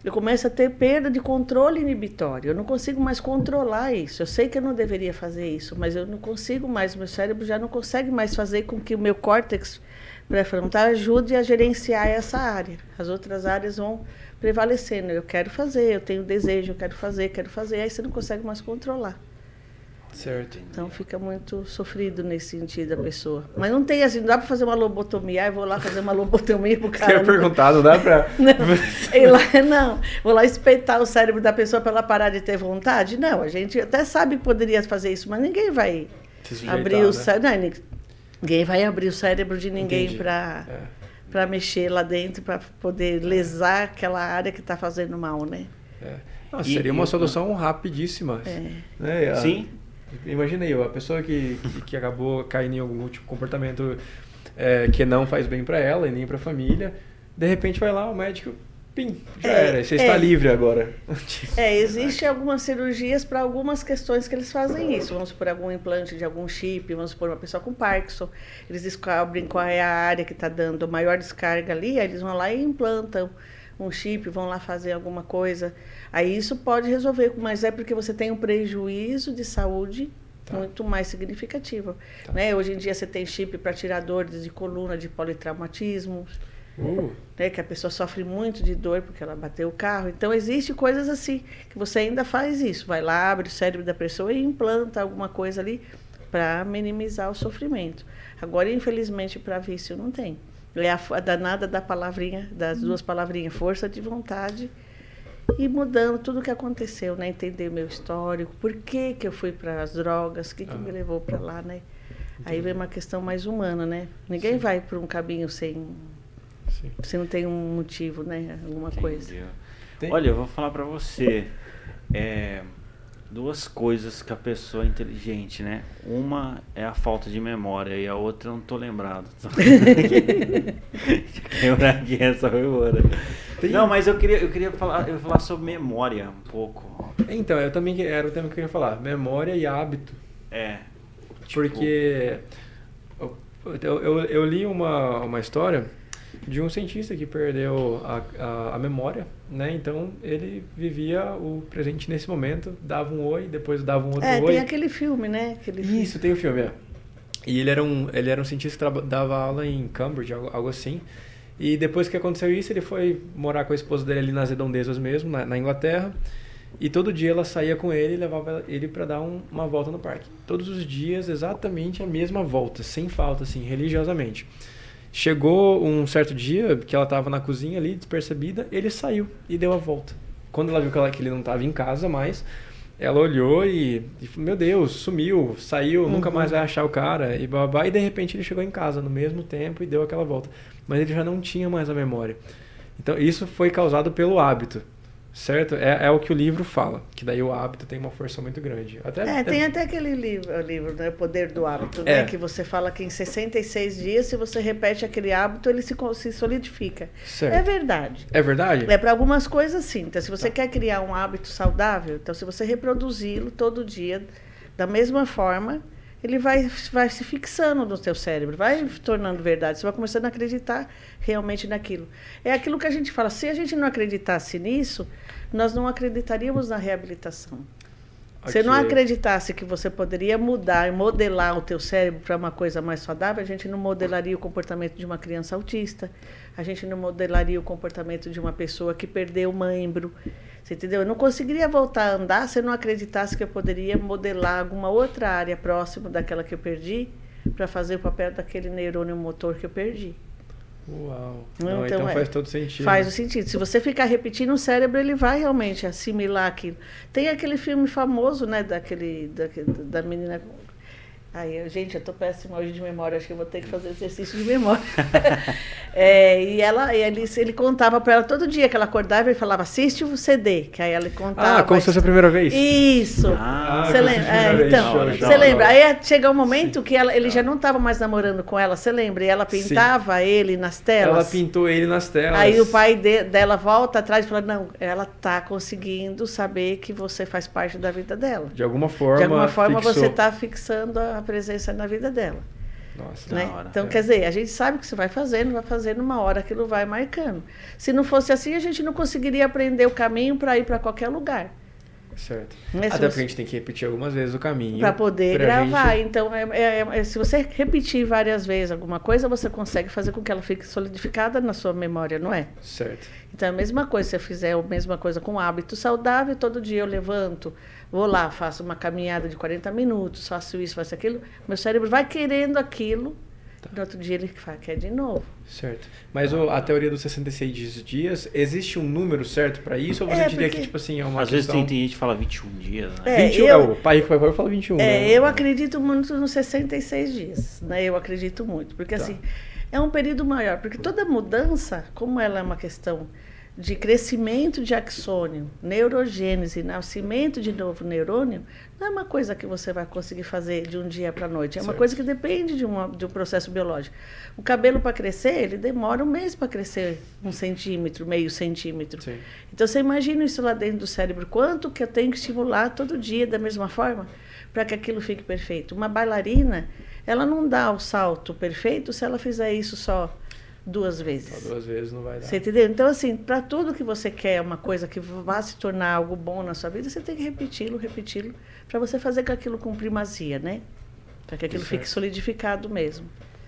eu começo a ter perda de controle inibitório. Eu não consigo mais controlar isso. Eu sei que eu não deveria fazer isso, mas eu não consigo mais. Meu cérebro já não consegue mais fazer com que o meu córtex pré-frontal ajude a gerenciar essa área. As outras áreas vão prevalecendo. Eu quero fazer, eu tenho desejo, eu quero fazer, quero fazer. Aí você não consegue mais controlar. Certo. Então fica muito sofrido nesse sentido a pessoa. Mas não tem assim, não dá pra fazer uma lobotomia, aí vou lá fazer uma lobotomia pro Você cara. ia perguntar, não dá pra. Não, lá, não, vou lá espetar o cérebro da pessoa para ela parar de ter vontade? Não, a gente até sabe que poderia fazer isso, mas ninguém vai sujeitar, abrir o né? cérebro. Ninguém vai abrir o cérebro de ninguém para É, para mexer lá dentro, para poder lesar aquela área que está fazendo mal, né? é. Não, seria e uma solução rapidíssima. É. Né? A- Sim. Imagina aí, a pessoa que, que, que acabou caindo em algum tipo de comportamento é, que não faz bem pra ela e nem pra família, de repente vai lá, o médico, pim, já É, era, você está é. livre agora. É, existem algumas cirurgias para algumas questões que eles fazem isso. Vamos supor algum implante de algum chip, vamos supor uma pessoa com Parkinson. Eles descobrem qual é a área que está dando maior descarga ali, aí eles vão lá e implantam um chip, vão lá fazer alguma coisa. Aí isso pode resolver, mas é porque você tem um prejuízo de saúde Tá. muito mais significativo. Tá. Né? Hoje em dia você tem chip para tirar dores de coluna, de politraumatismo Uh, né, que a pessoa sofre muito de dor porque ela bateu o carro. Então, existe coisas assim, que você ainda faz isso. Vai lá, abre o cérebro da pessoa e implanta alguma coisa ali para minimizar o sofrimento. Agora, infelizmente, para vício não tem. É a, a danada da palavrinha, das duas palavrinhas, força de vontade e mudando tudo o que aconteceu, né? Entender meu histórico, por que, que eu fui para as drogas, o que, que Ah. me levou para lá, né? Aí vem uma questão mais humana, né? Ninguém Sim. vai por um caminho sem sim. se não tem um motivo, né? Alguma coisa. Entendeu? Tem- Olha, eu vou falar pra você. é, duas coisas que a pessoa é inteligente, né? Uma é a falta de memória e a outra eu não tô lembrado. Quebrar aqui essa foi embora. Tem- Não, mas eu queria, eu queria falar, eu falar sobre memória um pouco. Então, eu também que- era o tema que eu queria falar, memória e hábito. É. tipo, Porque eu, eu, eu- eu li uma, uma história de um cientista que perdeu a, a, a memória, né? Então ele vivia o presente nesse momento, dava um oi, depois dava um outro É, oi. tem aquele filme, né? Aquele filme. Isso, tem o filme, é. E ele era um, ele era um cientista que dava aula em Cambridge, algo, algo assim. E depois que aconteceu isso, ele foi morar com a esposa dele ali nas redondezas mesmo, na, na Inglaterra. E todo dia ela saía com ele e levava ele para dar um- uma volta no parque. Todos os dias, exatamente a mesma volta, sem falta, assim, religiosamente. Chegou um certo dia que ela estava na cozinha ali, despercebida, ele saiu e deu a volta. Quando ela viu que, ela- que ele não estava em casa mais, ela olhou e, e falou, meu Deus, sumiu, saiu, nunca Uhum. mais vai achar o cara, e babá. E de repente ele chegou em casa no mesmo tempo e deu aquela volta. Mas ele já não tinha mais a memória. Então isso foi causado pelo hábito, certo? É, é o que o livro fala, que daí o hábito tem uma força muito grande. Até, É, tem até aquele livro, o livro, né? O Poder do Hábito, É. né? Que você fala que em 66 dias, se você repete aquele hábito, ele se, se solidifica. Certo. É verdade. É verdade? É para algumas coisas sim. Então, se você quer criar um hábito saudável, então se você reproduzi-lo todo dia da mesma forma, ele vai, vai se fixando no teu cérebro, vai se tornando verdade. Você vai começando a acreditar realmente naquilo. É aquilo que a gente fala. Se a gente não acreditasse nisso, nós não acreditaríamos na reabilitação. Se não Ok. acreditasse que você poderia mudar e modelar o teu cérebro para uma coisa mais saudável, a gente não modelaria o comportamento de uma criança autista, a gente não modelaria o comportamento de uma pessoa que perdeu um membro. Você entendeu? Eu não conseguiria voltar a andar se eu não acreditasse que eu poderia modelar alguma outra área próxima daquela que eu perdi para fazer o papel daquele neurônio motor que eu perdi. Uau. Não, Não, então então é. faz todo sentido. Faz o sentido. Se você ficar repetindo, o cérebro ele vai realmente assimilar aquilo. Tem aquele filme famoso, né, daquele, daquele da menina. Eu- gente, eu tô péssima hoje de memória, acho que eu vou ter que fazer exercício de memória. É, e ela, e ele, ele contava para ela todo dia que ela acordava e falava, assiste o CD, que aí ela contava. Ah, como se fosse a primeira vez? Isso. Ah, Você como lembra? É, então, você lembra? Aí chega um momento que ela, ele já não estava mais namorando com ela, você lembra? E ela pintava ele nas telas. Ela pintou ele nas telas. Aí o pai de- dela volta atrás e fala: Não, ela tá conseguindo saber que você faz parte da vida dela. De alguma forma. De alguma forma fixou. você está fixando a presença na vida dela. Nossa, né? hora. Então, É. quer dizer, a gente sabe que você vai fazendo, vai fazendo uma hora, aquilo vai marcando. Se não fosse assim, a gente não conseguiria aprender o caminho para ir para qualquer lugar. Certo. É? Se Até você- porque a gente tem que repetir algumas vezes o caminho. Para poder gravar. gente- Então, é, é- é- se você repetir várias vezes alguma coisa, você consegue fazer com que ela fique solidificada na sua memória, não é? Certo. Então, é a mesma coisa, se eu fizer a mesma coisa com um hábito saudável, todo dia eu levanto, vou lá, faço uma caminhada de 40 minutos, faço isso, faço aquilo, meu cérebro vai querendo aquilo, Tá. no outro dia ele quer de novo. Certo. Mas o- a teoria dos 66 dias, existe um número certo pra isso? Ou você É, diria porque- que, tipo assim, é uma Às vezes questão... tem, tem gente que fala 21 dias, né? É, 21, eu- é, o pai pai pobre fala 21. É, né? eu acredito muito nos 66 dias, né? Eu acredito muito, porque Tá. assim, é um período maior, porque toda mudança, como ela é uma questão de crescimento de axônio, neurogênese, nascimento de novo neurônio, não é uma coisa que você vai conseguir fazer de um dia para a noite, é uma Certo. coisa que depende de, uma, de um processo biológico. O cabelo para crescer, ele demora um mês para crescer um centímetro, meio centímetro. Sim. Então você imagina isso lá dentro do cérebro, quanto que eu tenho que estimular todo dia da mesma forma para que aquilo fique perfeito. Uma bailarina, ela não dá o salto perfeito se ela fizer isso só duas Só vezes. duas vezes não vai dar. Você entendeu? Então, assim, para tudo que você quer, uma coisa que vá se tornar algo bom na sua vida, você tem que repeti-lo, repeti-lo, para você fazer com aquilo com primazia, né? Para que aquilo Certo. fique solidificado mesmo.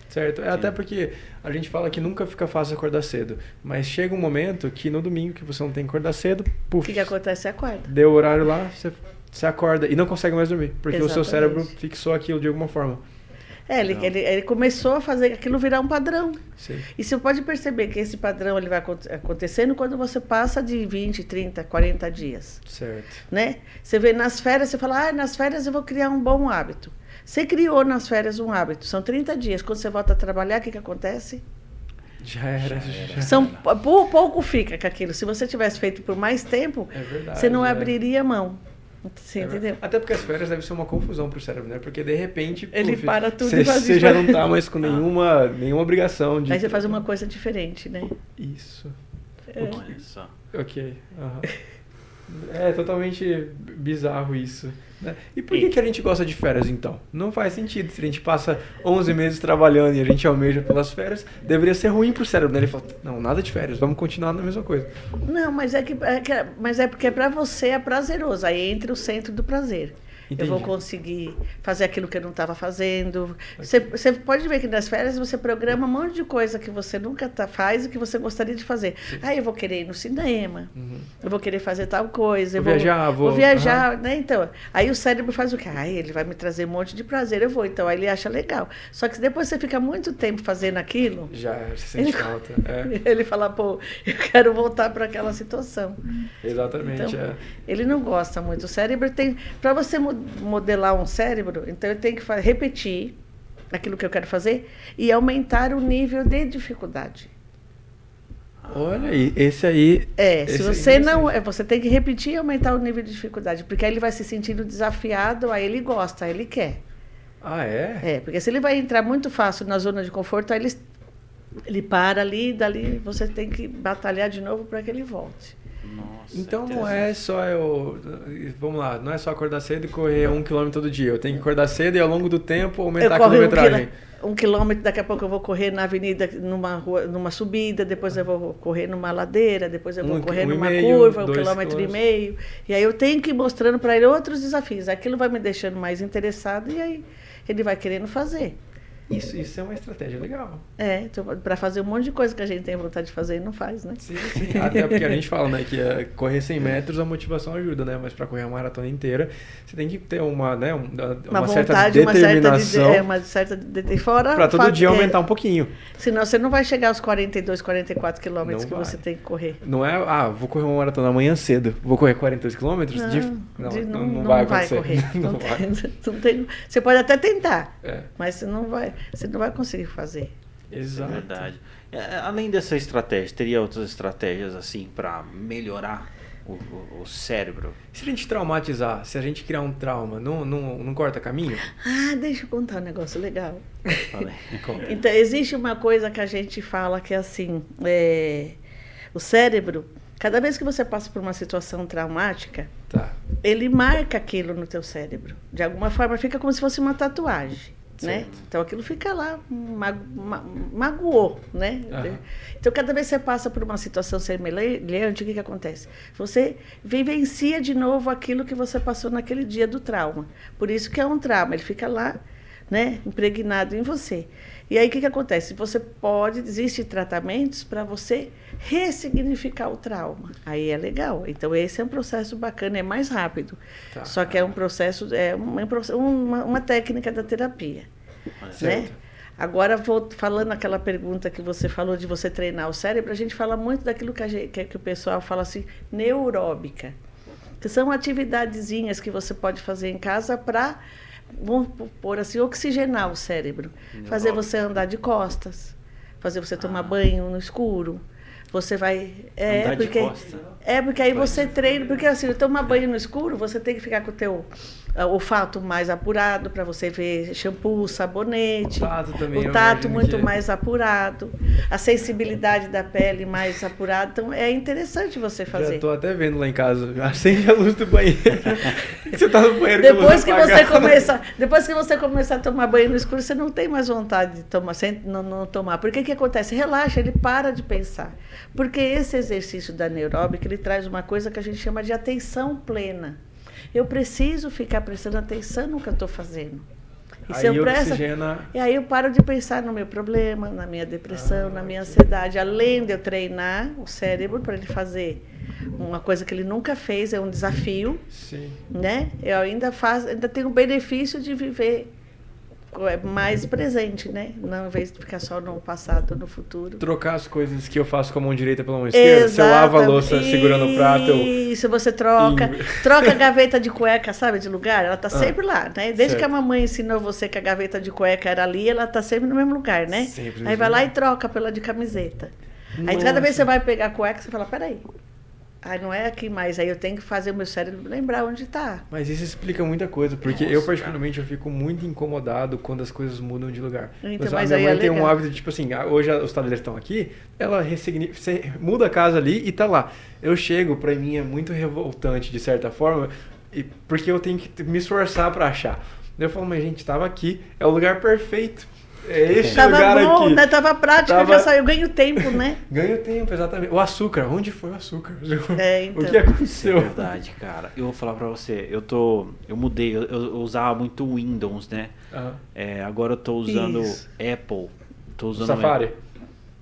Certo. É até porque a gente fala que nunca fica fácil acordar cedo. Mas chega um momento que no domingo que você não tem que acordar cedo, O puf, que, que acontece? Você acorda. deu o horário lá, você, você acorda e não consegue mais dormir. Porque o seu Exatamente. cérebro fixou aquilo de alguma forma. É, ele, ele, ele começou a fazer aquilo virar um padrão. Sim. E você pode perceber que esse padrão ele vai aconte- acontecendo quando você passa de 20, 30, 40 dias, Certo. né? Você vê nas férias, você fala, ah, nas férias eu vou criar um bom hábito. Você criou nas férias um hábito, são 30 dias. Quando você volta a trabalhar, o que, que acontece? Já era. Já São, pou- pouco fica com aquilo. Se você tivesse feito por mais tempo, É verdade. você não é. abriria mão. Você É entendeu? Até porque as férias deve ser uma confusão pro cérebro, né? Porque de repente. Ele puf, para tudo Você e faz você isso. já não tá mais com nenhuma, nenhuma obrigação de. Aí você faz uma coisa diferente, né? Isso. É. Olha só. Ok. aham. É totalmente bizarro isso. Né? E por que, que a gente gosta de férias então? Não faz sentido. Se a gente passa 11 meses trabalhando e a gente almeja pelas férias, deveria ser ruim pro cérebro, né? Ele fala, não, nada de férias, vamos continuar na mesma coisa. Não, mas é, que, é que- mas é porque para você é prazeroso. Aí entra o centro do prazer. Entendi. Eu vou conseguir fazer aquilo que eu não estava fazendo. Você, você pode ver que nas férias você programa um monte de coisa que você nunca tá, faz e que você gostaria de fazer. Ah, eu vou querer ir no cinema. Uhum. Eu vou querer fazer tal coisa. eu Vou viajar, vou- viajar, né? Então, aí o cérebro faz o quê? Ai, ele vai me trazer um monte de prazer, eu vou. Então, aí ele acha legal. Só que depois você fica muito tempo fazendo aquilo, Já se sente Ele- falta. É, ele fala, pô, eu quero voltar para aquela situação. exatamente. Então, é. Ele não gosta muito. O cérebro tem. Para você mo- modelar um cérebro, então eu tenho que repetir aquilo que eu quero fazer e aumentar o nível de dificuldade. Olha aí, esse aí. É, esse se você não. interessante. é, Você tem que repetir e aumentar o nível de dificuldade, porque aí ele vai se sentindo desafiado, aí ele gosta, aí ele quer. Ah, é? É, porque se ele vai entrar muito fácil na zona de conforto, aí ele, ele para ali, dali você tem que batalhar de novo para que ele volte. Nossa, Então não é só eu. Vamos lá, não é só acordar cedo e correr um quilômetro todo dia. Eu tenho que acordar cedo e ao longo do tempo aumentar a um, quilometragem. um quilômetro, daqui a pouco eu vou correr na avenida, numa, rua, numa subida, depois eu vou correr numa ladeira, depois eu vou Um- correr um numa meio, curva, um quilômetro e meio. E aí eu tenho que ir mostrando para ele outros desafios. Aquilo vai me deixando mais interessado e aí ele vai querendo fazer. Isso, isso é uma estratégia legal. É, então, para fazer um monte de coisa que a gente tem vontade de fazer e não faz, né? Sim, sim. Até porque a gente fala, né, que é, correr 100 metros a motivação ajuda, né? Mas para correr a maratona inteira, você tem que ter uma, né, um- uma, Uma, certa vontade, uma certa de, determinação é, uma certa de, fora para todo dia é, aumentar um pouquinho. Senão você não vai chegar aos 42, 44 quilômetros Não que vai. você tem que correr. Não é, ah, vou correr uma maratona amanhã cedo, vou correr 42 quilômetros? Não, De- de- não, não, vai acontecer. correr. Não Não vai. tem- não tem- você pode até tentar, É, mas você não vai, você não vai conseguir fazer. É exato. verdade. É, além dessa estratégia, teria outras estratégias assim para melhorar o, o- o cérebro? Se a gente traumatizar, se a gente criar um trauma, não, não, não corta caminho? Ah, deixa eu contar um negócio legal. Conta. Então, existe uma coisa que a gente fala que é assim, é, o cérebro, cada vez que você passa por uma situação traumática, Tá. ele marca aquilo no teu cérebro. De alguma forma, fica como se fosse uma tatuagem. Né? Então aquilo fica lá, ma ma magoou, né? Aham. Então cada vez que você passa por uma situação semelhante, o que, que acontece? Você vivencia de novo aquilo que você passou naquele dia do trauma. Por isso que é um trauma, ele fica lá, né, impregnado em você. E aí o que, que acontece? Você pode, existem tratamentos para você ressignificar o trauma. Aí é legal. Então esse é um processo bacana, é mais rápido. Tá. Só que é um processo, é uma, uma, uma técnica da terapia. Né? Certo. Agora, vou falando aquela pergunta que você falou de você treinar o cérebro, a gente fala muito daquilo que, gente, que, que o pessoal fala assim, neuróbica. Que são atividadezinhas que você pode fazer em casa para, vamos pôr assim, oxigenar o cérebro. Fazer você andar de costas, fazer você tomar banho no escuro. Você vai. É, Andar de porque, costa. é, porque aí você treina. Porque assim, tomar banho no escuro, você tem que ficar com o teu ah, olfato mais apurado para você ver shampoo, sabonete. O tato também, eu O tato muito que- é. mais apurado. A sensibilidade da pele mais apurada. Então é interessante você fazer. Já tô até vendo lá em casa. Acende a luz do banheiro. você tá no banheiro Depois que você apagada. começar, depois que você começar a tomar banho no escuro, você não tem mais vontade de tomar, sem não, não tomar. Porque o que acontece? Relaxa, ele para de pensar. Porque esse exercício da neuróbica, ele traz uma coisa que a gente chama de atenção plena. Eu preciso ficar prestando atenção no que eu estou fazendo. E se Aí eu presto- oxigena. e aí eu paro de pensar no meu problema, na minha depressão, na minha ansiedade. Além de eu treinar o cérebro para ele fazer uma coisa que ele nunca fez, é um desafio Sim. né? Eu ainda faço, ainda tenho o benefício de viver mais presente, né? Não em vez de ficar só no passado, no futuro. Trocar as coisas que eu faço com a mão direita pela mão esquerda. Se eu lavo a louça segurando o prato. Isso, você troca. Inver- Troca a gaveta de cueca, sabe, de lugar? Ela tá sempre lá, né? Desde certo. que a mamãe ensinou você que a gaveta de cueca era ali, ela tá sempre no mesmo lugar, né? Sempre Aí vai lá e troca pela de camiseta. Aí cada vez que você vai pegar a cueca, você fala, peraí. Aí não é aqui mais, aí eu tenho que fazer o meu cérebro lembrar onde tá. Mas isso explica muita coisa, porque eu particularmente eu fico muito incomodado quando as coisas mudam de lugar. Então, a mas minha aí mãe é tem um hábito de tipo assim, ah, hoje os tabuleiros estão aqui, ela muda a casa ali e tá lá. Eu chego, pra mim é muito revoltante de certa forma, e- porque eu tenho que me esforçar pra achar. Daí Eu falo, mas gente, tava aqui, é o lugar perfeito. É este Tava lugar bom, aqui. né? Tava prático, Tava- já saiu, ganho tempo, né? Ganho tempo, exatamente. O açúcar, onde foi o açúcar? É, então. O que Isso é aconteceu? verdade, cara. Eu vou falar pra você, eu tô. Eu mudei, eu, eu usava muito Windows, né? Aham. É, agora eu tô usando Isso. Apple. Tô usando Safari. Apple.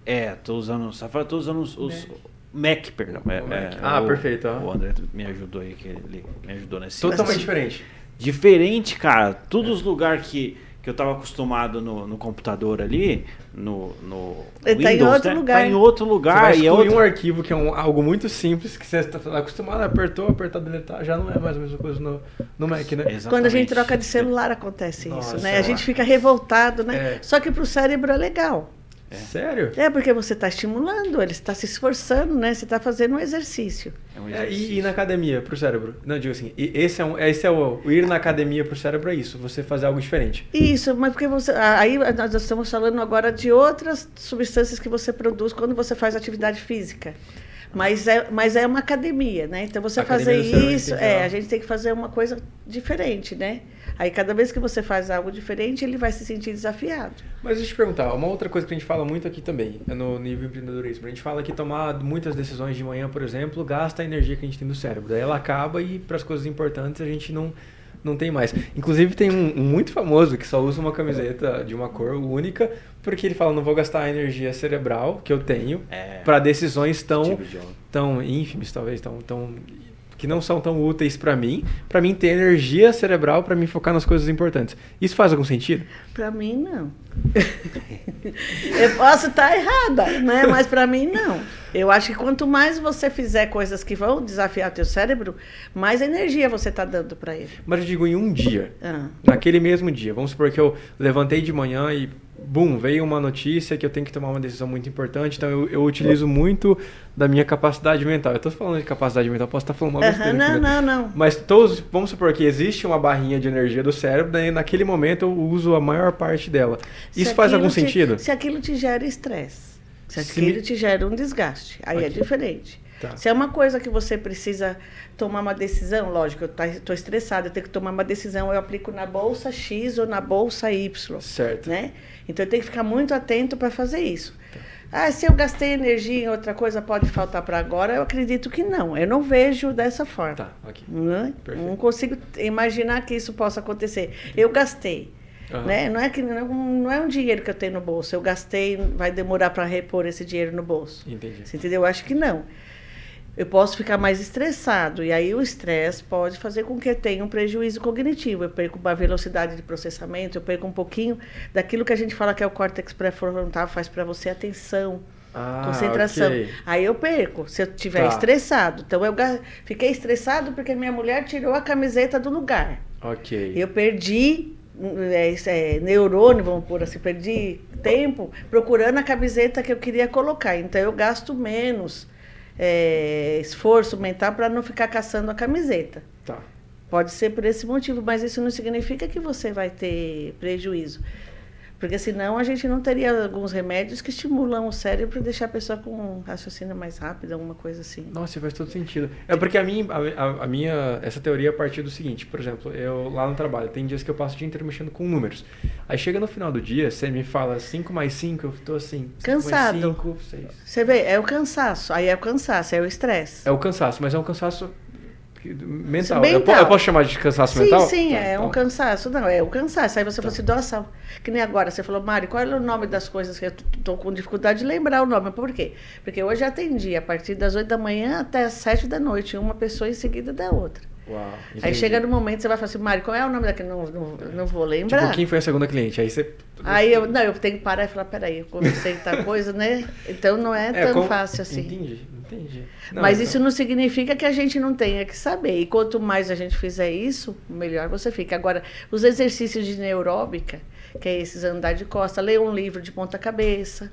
É, tô usando Safari, tô usando os, os- Mac, perdão. É, Mac. é, Ah, o- perfeito. O André me ajudou aí, que ele me ajudou nesse Totalmente diferente. Diferente, cara. Todos os lugares que, que eu tava acostumado no, no computador ali, no, no Ele tá em outro né? lugar. Tá em outro Você lugar. vai e é outro... um arquivo que é um- algo muito simples, que você está acostumado, apertou, apertar, deletar, já não é mais a mesma coisa no, no Mac, né? Exatamente. Quando a gente troca de celular acontece Nossa, isso, né? A gente fica revoltado, né? É. Só que pro cérebro é legal. Sério? É porque você está estimulando, ele está se esforçando, né? Você está fazendo um exercício. É um É, exercício. e, e na academia, pro cérebro? Não, digo assim, e esse é, um, esse é o, o ir na academia pro cérebro é isso, você fazer algo diferente. Isso, mas porque você. Aí nós estamos falando agora de outras substâncias que você produz quando você faz atividade física. Mas é, mas é uma academia, né? Então você Academia fazer isso, é, a gente tem que fazer uma coisa diferente, né? Aí cada vez que você faz algo diferente, ele vai se sentir desafiado. Mas deixa eu te perguntar, uma outra coisa que a gente fala muito aqui também, é no nível empreendedorismo. A gente fala que tomar muitas decisões de manhã, por exemplo, gasta a energia que a gente tem no cérebro. Daí ela acaba e para as coisas importantes a gente não, não tem mais. Inclusive tem um, um muito famoso que só usa uma camiseta de uma cor única, porque ele fala, não vou gastar a energia cerebral que eu tenho É. para decisões tão, Steve Jobs. tão ínfimes, talvez, tão, tão que não são tão úteis para mim, para mim ter energia cerebral para me focar nas coisas importantes. Isso faz algum sentido? Para mim, não. eu posso estar errada, né? Mas para mim, não. Eu acho que quanto mais você fizer coisas que vão desafiar teu cérebro, mais energia você está dando para ele. Mas eu digo em um dia. Ah. Naquele mesmo dia. Vamos supor que eu levantei de manhã e, bum, veio uma notícia que eu tenho que tomar uma decisão muito importante. Então eu, eu utilizo muito da minha capacidade mental. Eu tô falando de capacidade mental, posso estar falando uma besteira. não, aqui, né? não, não. Mas todos, vamos supor que existe uma barrinha de energia do cérebro, daí naquele momento eu uso a maior parte dela. Se Isso faz algum te- sentido? Se aquilo te gera estresse, se Se aquilo me- te gera um desgaste, aí é Ok. diferente. Tá. Se é uma coisa que você precisa tomar uma decisão, lógico, eu estou estressada, eu tenho que tomar uma decisão, eu aplico na bolsa X ou na bolsa Y. Certo. Né? Então eu tenho que ficar muito atento para fazer isso. Ah, se eu gastei energia em outra coisa, pode faltar para agora? Eu acredito que não. Eu não vejo dessa forma. Tá, ok. Né? Perfeito. Não consigo imaginar que isso possa acontecer. Eu gastei. Aham. Né? Não, é que, não, não é um dinheiro que eu tenho no bolso. Eu gastei, vai demorar para repor esse dinheiro no bolso. Entendi. Você entendeu? Eu acho que não. Eu posso ficar mais estressado. E aí o estresse pode fazer com que eu tenha um prejuízo cognitivo. Eu perco uma velocidade de processamento, eu perco um pouquinho daquilo que a gente fala que é o córtex pré-frontal, faz para você atenção, Ah, concentração. ok. Aí eu perco, se eu estiver Tá. estressado. Então eu fiquei estressado porque minha mulher tirou a camiseta do lugar. Ok. Eu perdi é, é, neurônio, vamos pôr assim, perdi tempo procurando a camiseta que eu queria colocar. Então eu gasto menos é, esforço mental para não ficar caçando a camiseta. Tá. Pode ser por esse motivo, mas isso não significa que você vai ter prejuízo. Porque senão a gente não teria alguns remédios que estimulam o cérebro e deixar a pessoa com um raciocínio mais rápido, alguma coisa assim. Nossa, faz todo sentido. É porque a minha, a, a minha, essa teoria é a partir do seguinte, por exemplo, eu lá no trabalho, tem dias que eu passo o dia inteiro mexendo com números. Aí chega no final do dia, você me fala 5 mais 5, eu tô assim, 5 Cansado. mais 5, 6. Você vê, é o cansaço, aí é o cansaço, é o estresse. É o cansaço, mas é um cansaço mental. Mental. Eu, po- eu posso chamar de cansaço Sim, mental? sim, Tá, é então. um cansaço. Não, é o cansaço. Aí você falou Tá. assim, doação. Que nem agora, você falou, Mari, qual é o nome das coisas que eu tô com dificuldade de lembrar o nome? Por quê? Porque hoje atendi a partir das 8 da manhã até as 7 da noite, uma pessoa em seguida da outra. Uau, Aí chega no momento, você vai falar assim, Mari, qual é o nome daquele? Não, não, não vou lembrar. Tipo, quem foi a segunda cliente? Aí você... Aí eu, não, eu tenho que parar e falar, peraí, eu comecei tal coisa, né? Então não é, tão como- fácil assim. Entendi, entendi. Não, Mas então- isso não significa que a gente não tenha que saber. E quanto mais a gente fizer isso, melhor você fica. Agora, os exercícios de neuróbica, que é esses andar de costa, ler um livro de ponta cabeça,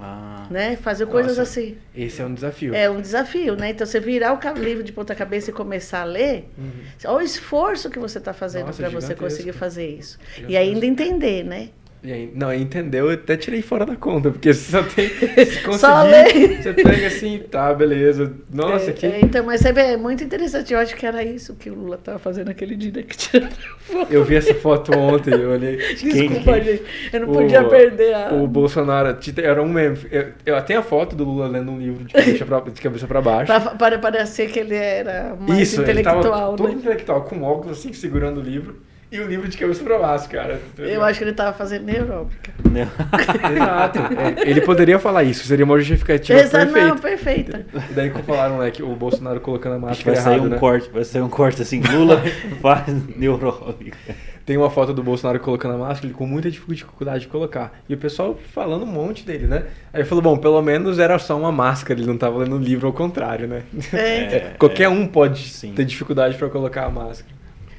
Ah, né? Fazer coisas Nossa, assim. Esse é um desafio. É um desafio, né? Então, você virar o livro de ponta cabeça e começar a ler, Uhum. olha o esforço que você está fazendo para você conseguir fazer isso. E Gigantesco. ainda entender, né? Aí, não, entendeu? Eu até tirei fora da conta, porque você só tem. Se conseguir, Só ler. você pega assim, tá, beleza. Nossa, É, que. é, então, mas você vê, é muito interessante. Eu acho que era isso que o Lula estava fazendo aquele dia né, que tiraram foto. Eu vi essa foto ontem, eu olhei. Desculpa, quem? gente. Eu não O- podia perder a. O Bolsonaro era um meme. Eu, eu tenho a foto do Lula lendo um livro de cabeça pra, de cabeça pra baixo. Pra, para parecer que ele era mais Isso, ele tava intelectual, todo né? intelectual, com óculos assim, segurando o livro. E o livro de cabeça pra baixo, cara. Eu acho que ele estava fazendo neuróbica. Exato. É, ele poderia falar isso, seria uma justificativa Exato, perfeita. não, perfeita. E daí que falaram, né, que o Bolsonaro colocando a Acho que máscara vai sair errado, um né? corte, vai sair um corte assim, Lula faz neuróbica. Tem uma foto do Bolsonaro colocando a máscara, ele com muita dificuldade de colocar. E o pessoal falando um monte dele, né? Aí ele falou, bom, pelo menos era só uma máscara, ele não tava lendo um livro ao contrário, né? É. Qualquer um pode Sim. ter dificuldade pra colocar a máscara.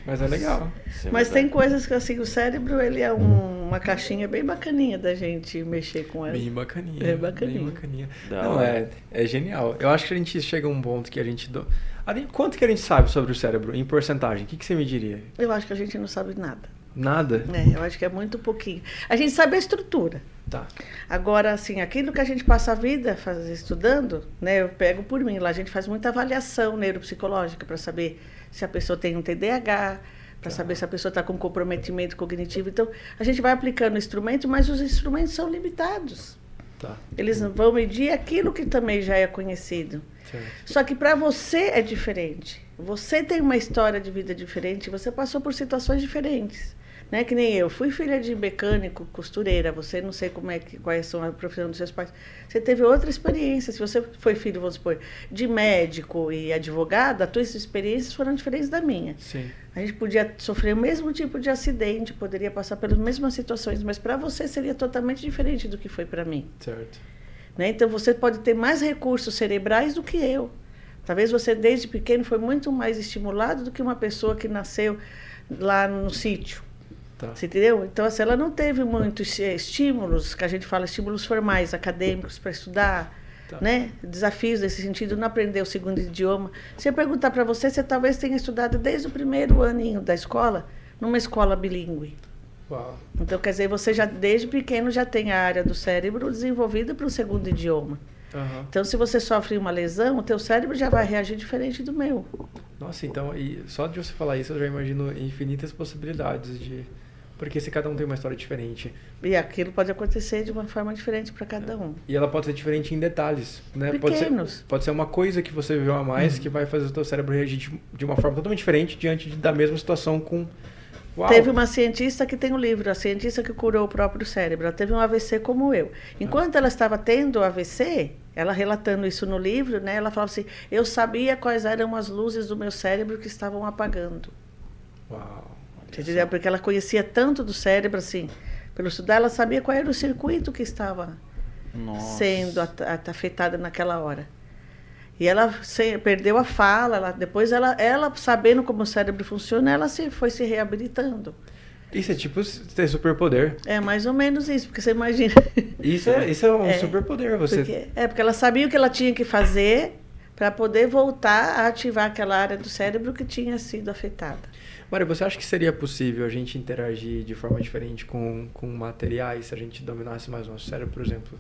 Mas é legal. Isso é Mas tem coisas que assim, o cérebro ele é um- uma caixinha bem bacaninha da gente mexer com ela. Bem bacaninha. É bacaninha. Bem bacaninha. Não, hora. é, é genial. Eu acho que a gente chega a um ponto que a gente... Do... Quanto que a gente sabe sobre o cérebro, em porcentagem? O que, que você me diria? Eu acho que a gente não sabe nada. Nada? É, eu acho que é muito pouquinho. A gente sabe a estrutura. Tá. Agora, assim, aquilo que a gente passa a vida faz, estudando, né? Eu pego por mim, lá a gente faz muita avaliação neuropsicológica para saber se a pessoa tem um TDAH, para saber se a pessoa está com comprometimento cognitivo. Então, a gente vai aplicando o instrumento, mas os instrumentos são limitados. Tá. Eles vão medir aquilo que também já é conhecido. Certo. Só que para você é diferente. Você tem uma história de vida diferente, você passou por situações diferentes. Né? Que nem eu, fui filha de mecânico, costureira, você não sei como é que, quais são a profissão dos seus pais. Você teve outra experiência. Se você foi filho, vamos supor, de médico e advogado, as tuas experiências foram diferentes da minha. Sim. A gente podia sofrer o mesmo tipo de acidente, poderia passar pelas mesmas situações, mas para você seria totalmente diferente do que foi para mim. Certo. Né? Então você pode ter mais recursos cerebrais do que eu. Talvez você desde pequeno foi muito mais estimulado do que uma pessoa que nasceu lá no sítio. Tá. Você entendeu? Então, assim, ela não teve muitos eh, estímulos, que a gente fala estímulos formais, acadêmicos, para estudar, Tá. né? Desafios nesse sentido, não aprender o segundo idioma. Se eu perguntar para você, você talvez tenha estudado desde o primeiro aninho da escola, numa escola bilíngue. Uau. Então, quer dizer, você já desde pequeno já tem a área do cérebro desenvolvida para o segundo idioma. Uhum. Então, se você sofre uma lesão, o teu cérebro já vai reagir diferente do meu. Nossa, então, e só de você falar isso, eu já imagino infinitas possibilidades de porque se cada um tem uma história diferente. E aquilo pode acontecer de uma forma diferente para cada um. E ela pode ser diferente em detalhes, né? Pequenos. Pode ser, pode ser uma coisa que você viveu a mais uhum. que vai fazer o teu cérebro reagir de, de uma forma totalmente diferente diante de, da mesma situação com Uau. Teve uma cientista que tem um livro, a cientista que curou o próprio cérebro. Ela teve um AVC como eu. Enquanto ela estava tendo o AVC, ela relatando isso no livro, né, ela falava assim: eu sabia quais eram as luzes do meu cérebro que estavam apagando. Uau. Entendeu? Porque ela conhecia tanto do cérebro, assim, pelo estudar, ela sabia qual era o circuito que estava Nossa. sendo afetado naquela hora. E ela se, perdeu a fala, ela, depois ela, ela, sabendo como o cérebro funciona, ela se, foi se reabilitando. Isso é tipo ter superpoder. É mais ou menos isso, porque você imagina. Isso é, isso é um é, superpoder. Você... Porque, é, porque ela sabia o que ela tinha que fazer para poder voltar a ativar aquela área do cérebro que tinha sido afetada. Mário, você acha que seria possível a gente interagir de forma diferente com, com materiais se a gente dominasse mais o nosso cérebro, por exemplo?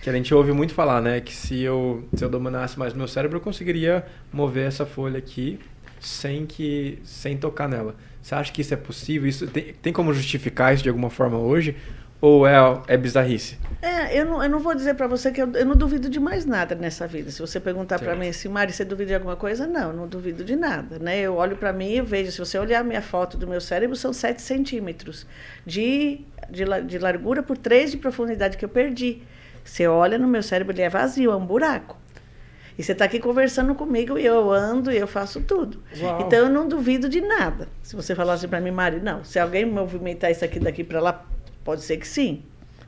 Que a gente ouve muito falar, né? Que se eu, se eu dominasse mais o meu cérebro, eu conseguiria mover essa folha aqui sem, que, sem tocar nela. Você acha que isso é possível? Isso tem, tem como justificar isso de alguma forma hoje? Ou é, é bizarrice? É, eu não, eu não vou dizer para você que eu, eu não duvido de mais nada nessa vida. Se você perguntar para mim assim, Mari, você duvida de alguma coisa? Não, eu não duvido de nada. Né? Eu olho para mim e vejo, se você olhar a minha foto do meu cérebro, são 7 centímetros de, de, de largura por 3 de profundidade que eu perdi. Você olha no meu cérebro, ele é vazio, é um buraco. E você está aqui conversando comigo e eu ando e eu faço tudo. Uau. Então eu não duvido de nada. Se você falasse para mim, Mari, não, se alguém movimentar isso aqui daqui para lá, Pode ser que sim,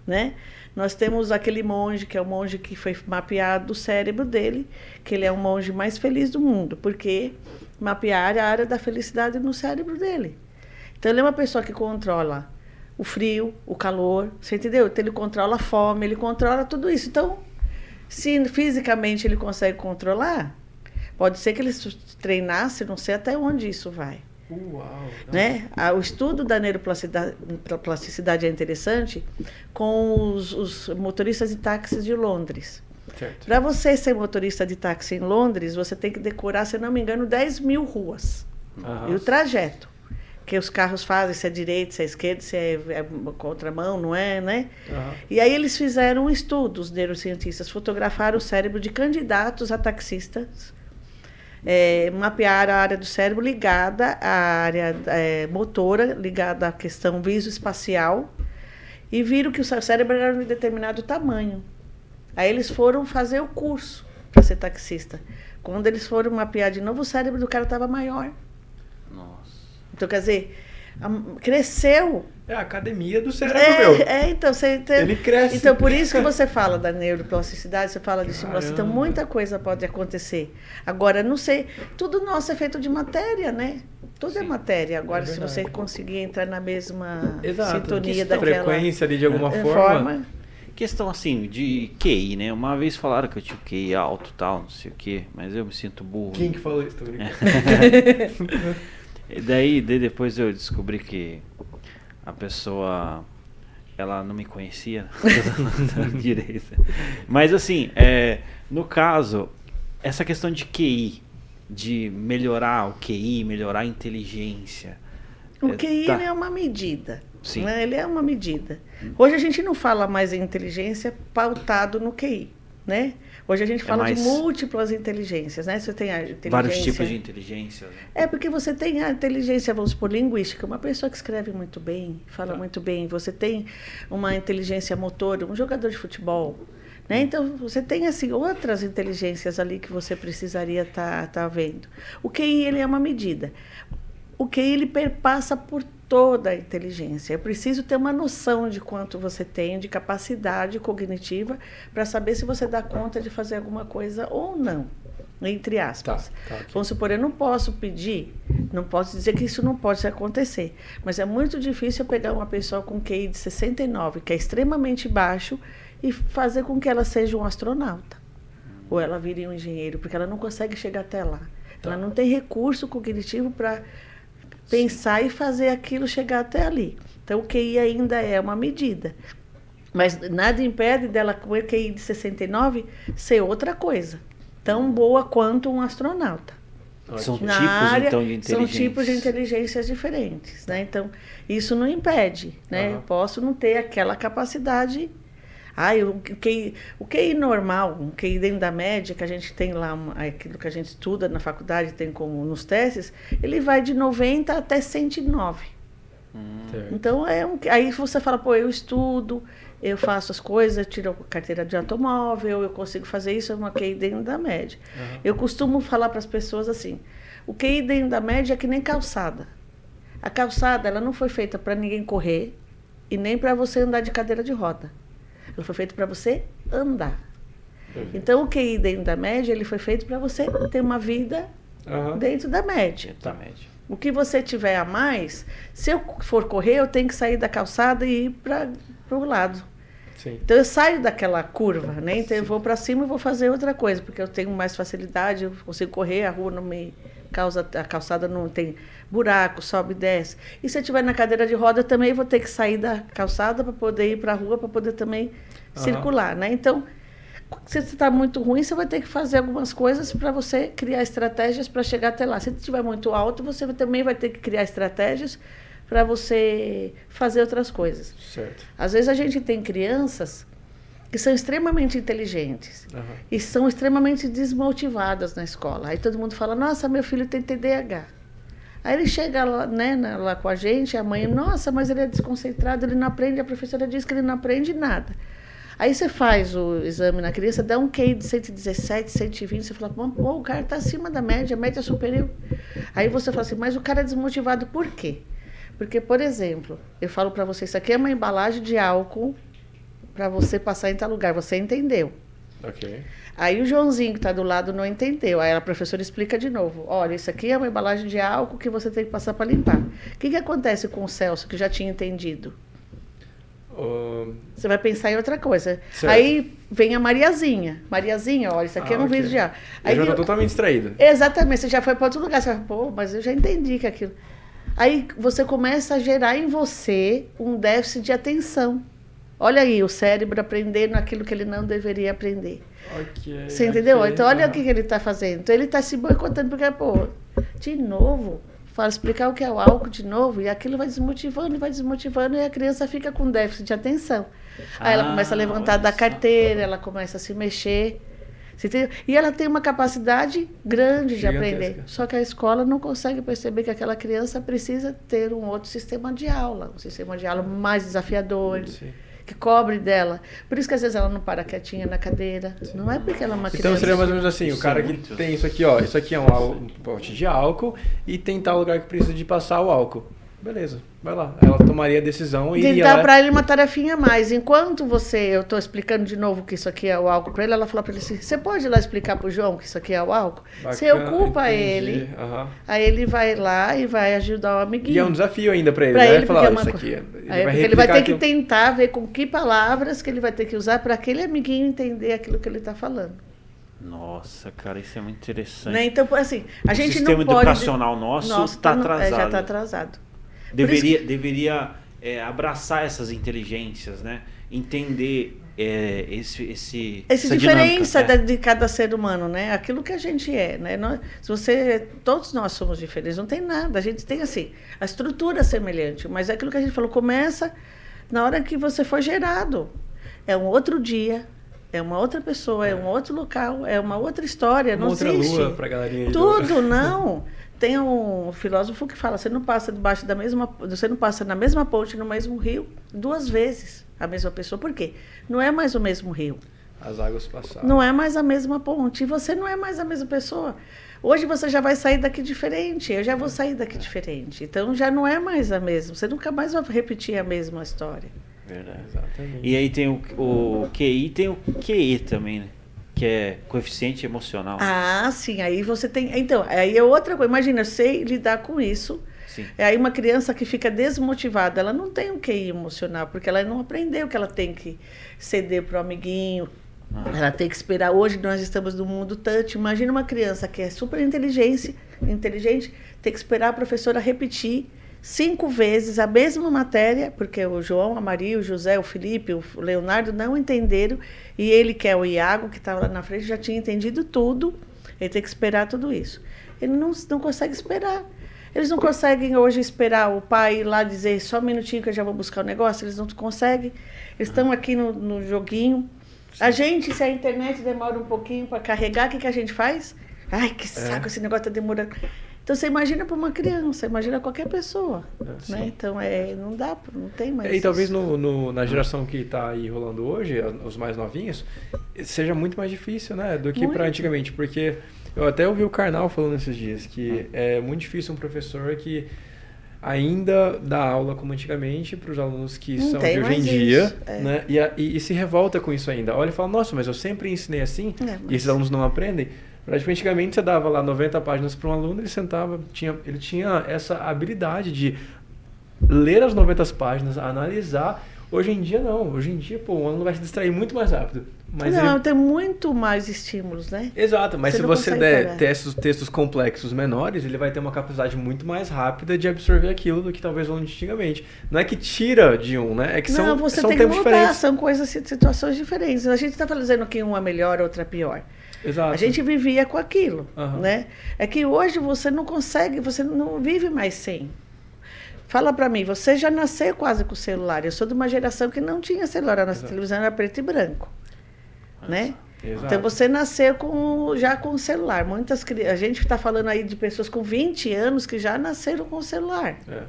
né? Nós temos aquele monge, que é o monge que foi mapeado o cérebro dele, que ele é o monge mais feliz do mundo, porque mapear a área da felicidade no cérebro dele. Então ele é uma pessoa que controla o frio, o calor, você entendeu? Então ele controla a fome, ele controla tudo isso. Então, se fisicamente ele consegue controlar, pode ser que ele treinasse, não sei até onde isso vai. Uau, né? O estudo da neuroplasticidade é interessante com os, os motoristas de táxis de Londres. Para você ser motorista de táxi em Londres, você tem que decorar, se não me engano, 10 mil ruas. E o trajeto que os carros fazem, se é direita, se é esquerda, se é, é contramão, não é, né? Uhum. E aí eles fizeram um estudo, os neurocientistas fotografaram o cérebro de candidatos a taxistas é, mapear a área do cérebro ligada à área é, motora, ligada à questão visoespacial, e viram que o cérebro era de determinado tamanho. Aí eles foram fazer o curso para ser taxista. Quando eles foram mapear de novo, o cérebro do cara estava maior. Nossa. Então, quer dizer, cresceu. É a academia do cérebro, é, meu. É, então você tem, Ele cresce. Então, por isso que você fala da neuroplasticidade, você fala de estimulação. Então, muita coisa pode acontecer. Agora, não sei, tudo nosso é feito de matéria, né? Tudo é Sim, é matéria. Agora, é se você conseguir entrar na mesma Exato. sintonia daquela frequência ali de alguma é, forma. forma. Questão assim de QI, né? Uma vez falaram que eu tinha QI alto tal, não sei o quê, mas eu me sinto burro. Quem que falou isso? Tô E daí, daí depois eu descobri que a pessoa ela não me conhecia direito. Mas assim, é, no caso, essa questão de QI, de melhorar o QI, melhorar a inteligência. O é, QI tá... é uma medida. Sim. Né? Ele é uma medida. Hoje a gente não fala mais em inteligência pautado no QI, né? Hoje a gente é fala mais... de múltiplas inteligências, né? Você tem a inteligência... Vários tipos de inteligência. Né? É, porque você tem a inteligência, vamos supor, linguística. Uma pessoa que escreve muito bem, fala tá. muito bem. Você tem uma inteligência motor, um jogador de futebol. Né? Hum. Então, você tem assim, outras inteligências ali que você precisaria estar tá, tá vendo. O QI ele é uma medida. O QI ele perpassa por toda a inteligência. É preciso ter uma noção de quanto você tem de capacidade cognitiva para saber se você dá conta de fazer alguma coisa ou não. Entre aspas. Tá, tá. Vamos supor, eu não posso pedir, não posso dizer que isso não pode acontecer, mas é muito difícil eu pegar uma pessoa com QI de 69, que é extremamente baixo, e fazer com que ela seja um astronauta. Ou ela vire um engenheiro, porque ela não consegue chegar até lá. Tá. Ela não tem recurso cognitivo para pensar e fazer aquilo chegar até ali. Então, o QI ainda é uma medida. Mas nada impede dela, com o QI de 69, ser outra coisa. Tão boa quanto um astronauta. São Na tipos, área, então, de são inteligência. tipos de inteligências diferentes, né? Então, isso não impede, né? Aham. Eu posso não ter aquela capacidade... Ai, o QI, o QI normal, um QI dentro da média, que a gente tem lá, uma- aquilo que a gente estuda na faculdade, tem como nos testes, ele vai de 90 até 109. Certo. Então, é um, aí você fala, pô, eu estudo, eu faço as coisas, tiro a carteira de automóvel, eu consigo fazer isso, é uma QI dentro da média. Aham. Eu costumo falar para as pessoas assim: o QI dentro da média é que nem calçada. A calçada ela não foi feita para ninguém correr e nem para você andar de cadeira de roda. Ela foi feita para você andar. Então o QI dentro da média ele foi feito para você ter uma vida Aham. dentro da média. Exatamente. O que você tiver a mais, se eu for correr, eu tenho que sair da calçada e ir para o lado. Sim. Então eu saio daquela curva, né? Então eu vou para cima e vou fazer outra coisa, porque eu tenho mais facilidade, eu consigo correr, a rua não me causa, a calçada não tem buraco, sobe e desce. E se eu estiver na cadeira de roda, também vou ter que sair da calçada para poder ir para a rua, para poder também Aham. circular, né? Então, se você está muito ruim, você vai ter que fazer algumas coisas para você criar estratégias para chegar até lá. Se estiver muito alto, você também vai ter que criar estratégias para você fazer outras coisas. Certo. Às vezes a gente tem crianças que são extremamente inteligentes Aham. e são extremamente desmotivadas na escola. Aí todo mundo fala: Nossa, meu filho tem TDAH. Aí ele chega lá, né, lá com a gente, a mãe, nossa, mas ele é desconcentrado, ele não aprende, a professora diz que ele não aprende nada. Aí você faz o exame na criança, dá um QI de 117, 120, você fala, pô, o cara está acima da média, a média é superior. Aí você fala assim, mas o cara é desmotivado por quê? Porque, por exemplo, eu falo para você, isso aqui é uma embalagem de álcool para você passar em tal lugar, você entendeu. Ok. Aí o Joãozinho que está do lado não entendeu. Aí a professora explica de novo. Olha, isso aqui é uma embalagem de álcool que você tem que passar para limpar. O que, que acontece com o Celso, que já tinha entendido? Você vai pensar em outra coisa. Certo. Aí vem a Mariazinha. Mariazinha, olha, isso aqui Ah, é um ok. vídeo de álcool. eu Aí já eu- tô totalmente distraído. Exatamente, você já foi para outro lugar. Você fala, pô, mas eu já entendi que aquilo. Aí você começa a gerar em você um déficit de atenção. Olha aí, o cérebro aprendendo aquilo que ele não deveria aprender. Ok. Você entendeu? ok. Então olha o que, que ele está fazendo. Então ele está se boicotando, porque, pô, de novo, fala explicar o que é o álcool de novo, e aquilo vai desmotivando, vai desmotivando, e a criança fica com déficit de atenção. Aí ela Ah, começa a levantar da carteira, ela começa a se mexer. E ela tem uma capacidade grande de Gigantesca. aprender. Só que a escola não consegue perceber que aquela criança precisa ter um outro sistema de aula, um sistema de aula mais desafiador, Sim. Que cobre dela. Por isso que às vezes ela não para quietinha na cadeira. Não é porque ela é uma Então criança. seria mais ou menos assim, Isso o cara é que tem isso aqui, ó, isso aqui é um, um pote de álcool e tem tal lugar que precisa de passar o álcool. Beleza, vai lá. Ela tomaria a decisão e lá. para ele uma tarefinha a mais. Enquanto você, eu estou explicando de novo que isso aqui é o álcool para ele, ela fala para ele assim: você pode ir lá explicar para o João que isso aqui é o álcool? você Bacana, ocupa entendi. ele, Aham. aí ele vai lá e vai ajudar o amiguinho. E é um desafio ainda pra ele, Pra né? ele, falar, é uma isso aqui. Aí, Ele vai ele vai ter que aquilo. tentar ver com que palavras que ele vai ter que usar para aquele amiguinho entender aquilo que ele está falando. Nossa, cara, isso é muito interessante. Né? Então, assim, a o gente sistema não pode... educacional nosso está tá é, atrasado. já está atrasado. Deveria, deveria é, abraçar essas inteligências, né? Entender é, esse, esse, Essa essa diferença dinâmica, da- de cada ser humano, né? Aquilo que a gente é, né? Nós- se você, todos nós somos diferentes, não tem nada. A gente tem assim a estrutura semelhante, mas é aquilo que a gente falou começa na hora que você foi gerado. É um outro dia, é uma outra pessoa, é um outro local, é uma outra história, Uma não outra existe. lua pra galerinha. Tudo, não. Tem um filósofo que fala, você não passa debaixo da mesma, você não passa na mesma ponte no mesmo rio duas vezes a mesma pessoa. Por quê? Não é mais o mesmo rio. As águas passaram. Não é mais a mesma ponte. E você não é mais a mesma pessoa. Hoje você já vai sair daqui diferente. Eu já vou sair daqui diferente. Então já não é mais a mesma. Você nunca mais vai repetir a mesma história. Verdade. Exatamente. E aí tem o, o QI tem o QE também, né? Que é coeficiente emocional. Ah, sim. Aí você tem. Então, aí é outra coisa. Imagina, eu sei lidar com isso. Sim. É aí uma criança que fica desmotivada, ela não tem um QI emocional, porque ela não aprendeu que ela tem que ceder para o amiguinho, Ah. ela tem que esperar. Hoje nós estamos no mundo touch. Imagina uma criança que é super inteligente, inteligente, tem que esperar a professora repetir cinco vezes a mesma matéria, porque o João, a Maria, o José, o Felipe, o Leonardo não entenderam, e ele, que é o Iago, que estava lá na frente, já tinha entendido tudo, ele tem que esperar tudo isso. Ele não, não consegue esperar. Eles não conseguem hoje esperar o pai ir lá dizer só um minutinho que eu já vou buscar o negócio, eles não conseguem. Eles estão aqui no, no joguinho. A gente, se a internet demora um pouquinho para carregar, o que, que a gente faz? Ai, que saco, é. esse negócio está demorando. Então você imagina para uma criança, imagina qualquer pessoa. É, né? Então é, não dá, não tem mais. E isso. talvez no, no, na geração que está aí rolando hoje, os mais novinhos, seja muito mais difícil, né? Do que para antigamente. Porque eu até ouvi o Karnal falando esses dias que é muito difícil um professor que ainda dá aula como antigamente para os alunos que não são de hoje em dia, é. né? E, e, e, se revolta com isso ainda. Olha e fala, nossa, mas eu sempre ensinei assim é, mas... e esses alunos não aprendem. Praticamente antigamente você dava lá 90 páginas para um aluno, ele sentava, tinha, ele tinha essa habilidade de ler as 90 páginas, analisar. Hoje em dia não, hoje em dia pô, o aluno vai se distrair muito mais rápido. Mas não, ele... tem muito mais estímulos, né? Exato, mas você se você der textos, textos complexos menores, ele vai ter uma capacidade muito mais rápida de absorver aquilo do que talvez o antigamente. Não é que tira de um, né? É que não, são, você são tem tempos que mudar, diferentes. São coisas, situações diferentes. A gente está dizendo que uma é melhor, outra é pior. Exato. A gente vivia com aquilo, uhum. né? É que hoje você não consegue, você não vive mais sem. Fala para mim, você já nasceu quase com o celular. Eu sou de uma geração que não tinha celular, a nossa Exato. televisão era preto e branco, né? Exato. Então você nasceu com, já com o celular. Muitas a gente está falando aí de pessoas com 20 anos que já nasceram com o celular. É.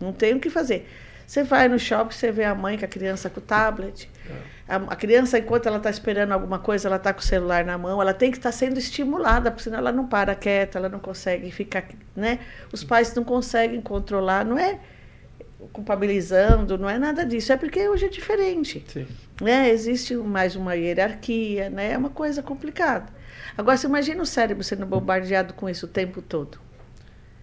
Não tem o que fazer. Você vai no shopping, você vê a mãe com a criança com o tablet. É. A, a criança, enquanto ela está esperando alguma coisa, ela está com o celular na mão, ela tem que estar tá sendo estimulada, porque senão ela não para quieta, ela não consegue ficar, né? Os pais não conseguem controlar, não é culpabilizando, não é nada disso, é porque hoje é diferente. Sim. Né? Existe mais uma hierarquia, né? É uma coisa complicada. Agora, você imagina o cérebro sendo bombardeado com isso o tempo todo.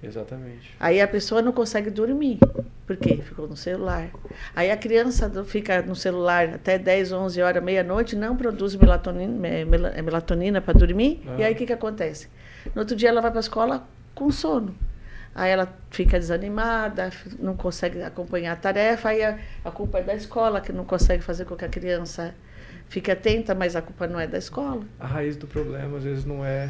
Exatamente. Aí a pessoa não consegue dormir. Por quê? Ficou no celular. Aí a criança fica no celular até 10, 11 horas, meia-noite, não produz melatonina, é, melatonina para dormir. Ah. E aí o que, que acontece? No outro dia ela vai para a escola com sono. Aí ela fica desanimada, não consegue acompanhar a tarefa, aí a, a culpa é da escola, que não consegue fazer com que a criança fique atenta, mas a culpa não é da escola. A raiz do problema às vezes não é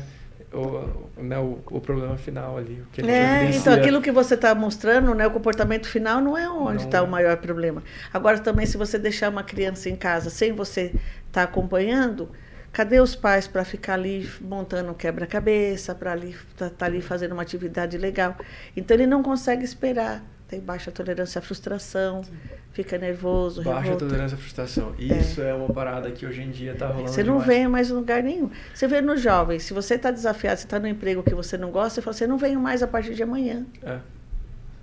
o, né, o, o, problema final ali. O que é, então aquilo que você está mostrando, né, o comportamento final não é onde está é. o maior problema. Agora também se você deixar uma criança em casa sem você estar tá acompanhando, cadê os pais para ficar ali montando um quebra-cabeça, para ali estar tá, tá ali fazendo uma atividade legal? Então ele não consegue esperar tem baixa tolerância à frustração, fica nervoso, Baixa revolta. tolerância à frustração. Isso é. é. uma parada que hoje em dia está rolando Você não vem mais em lugar nenhum. Você vê nos jovens, se você está desafiado, você está no emprego que você não gosta, você fala, você não venho mais a partir de amanhã. É.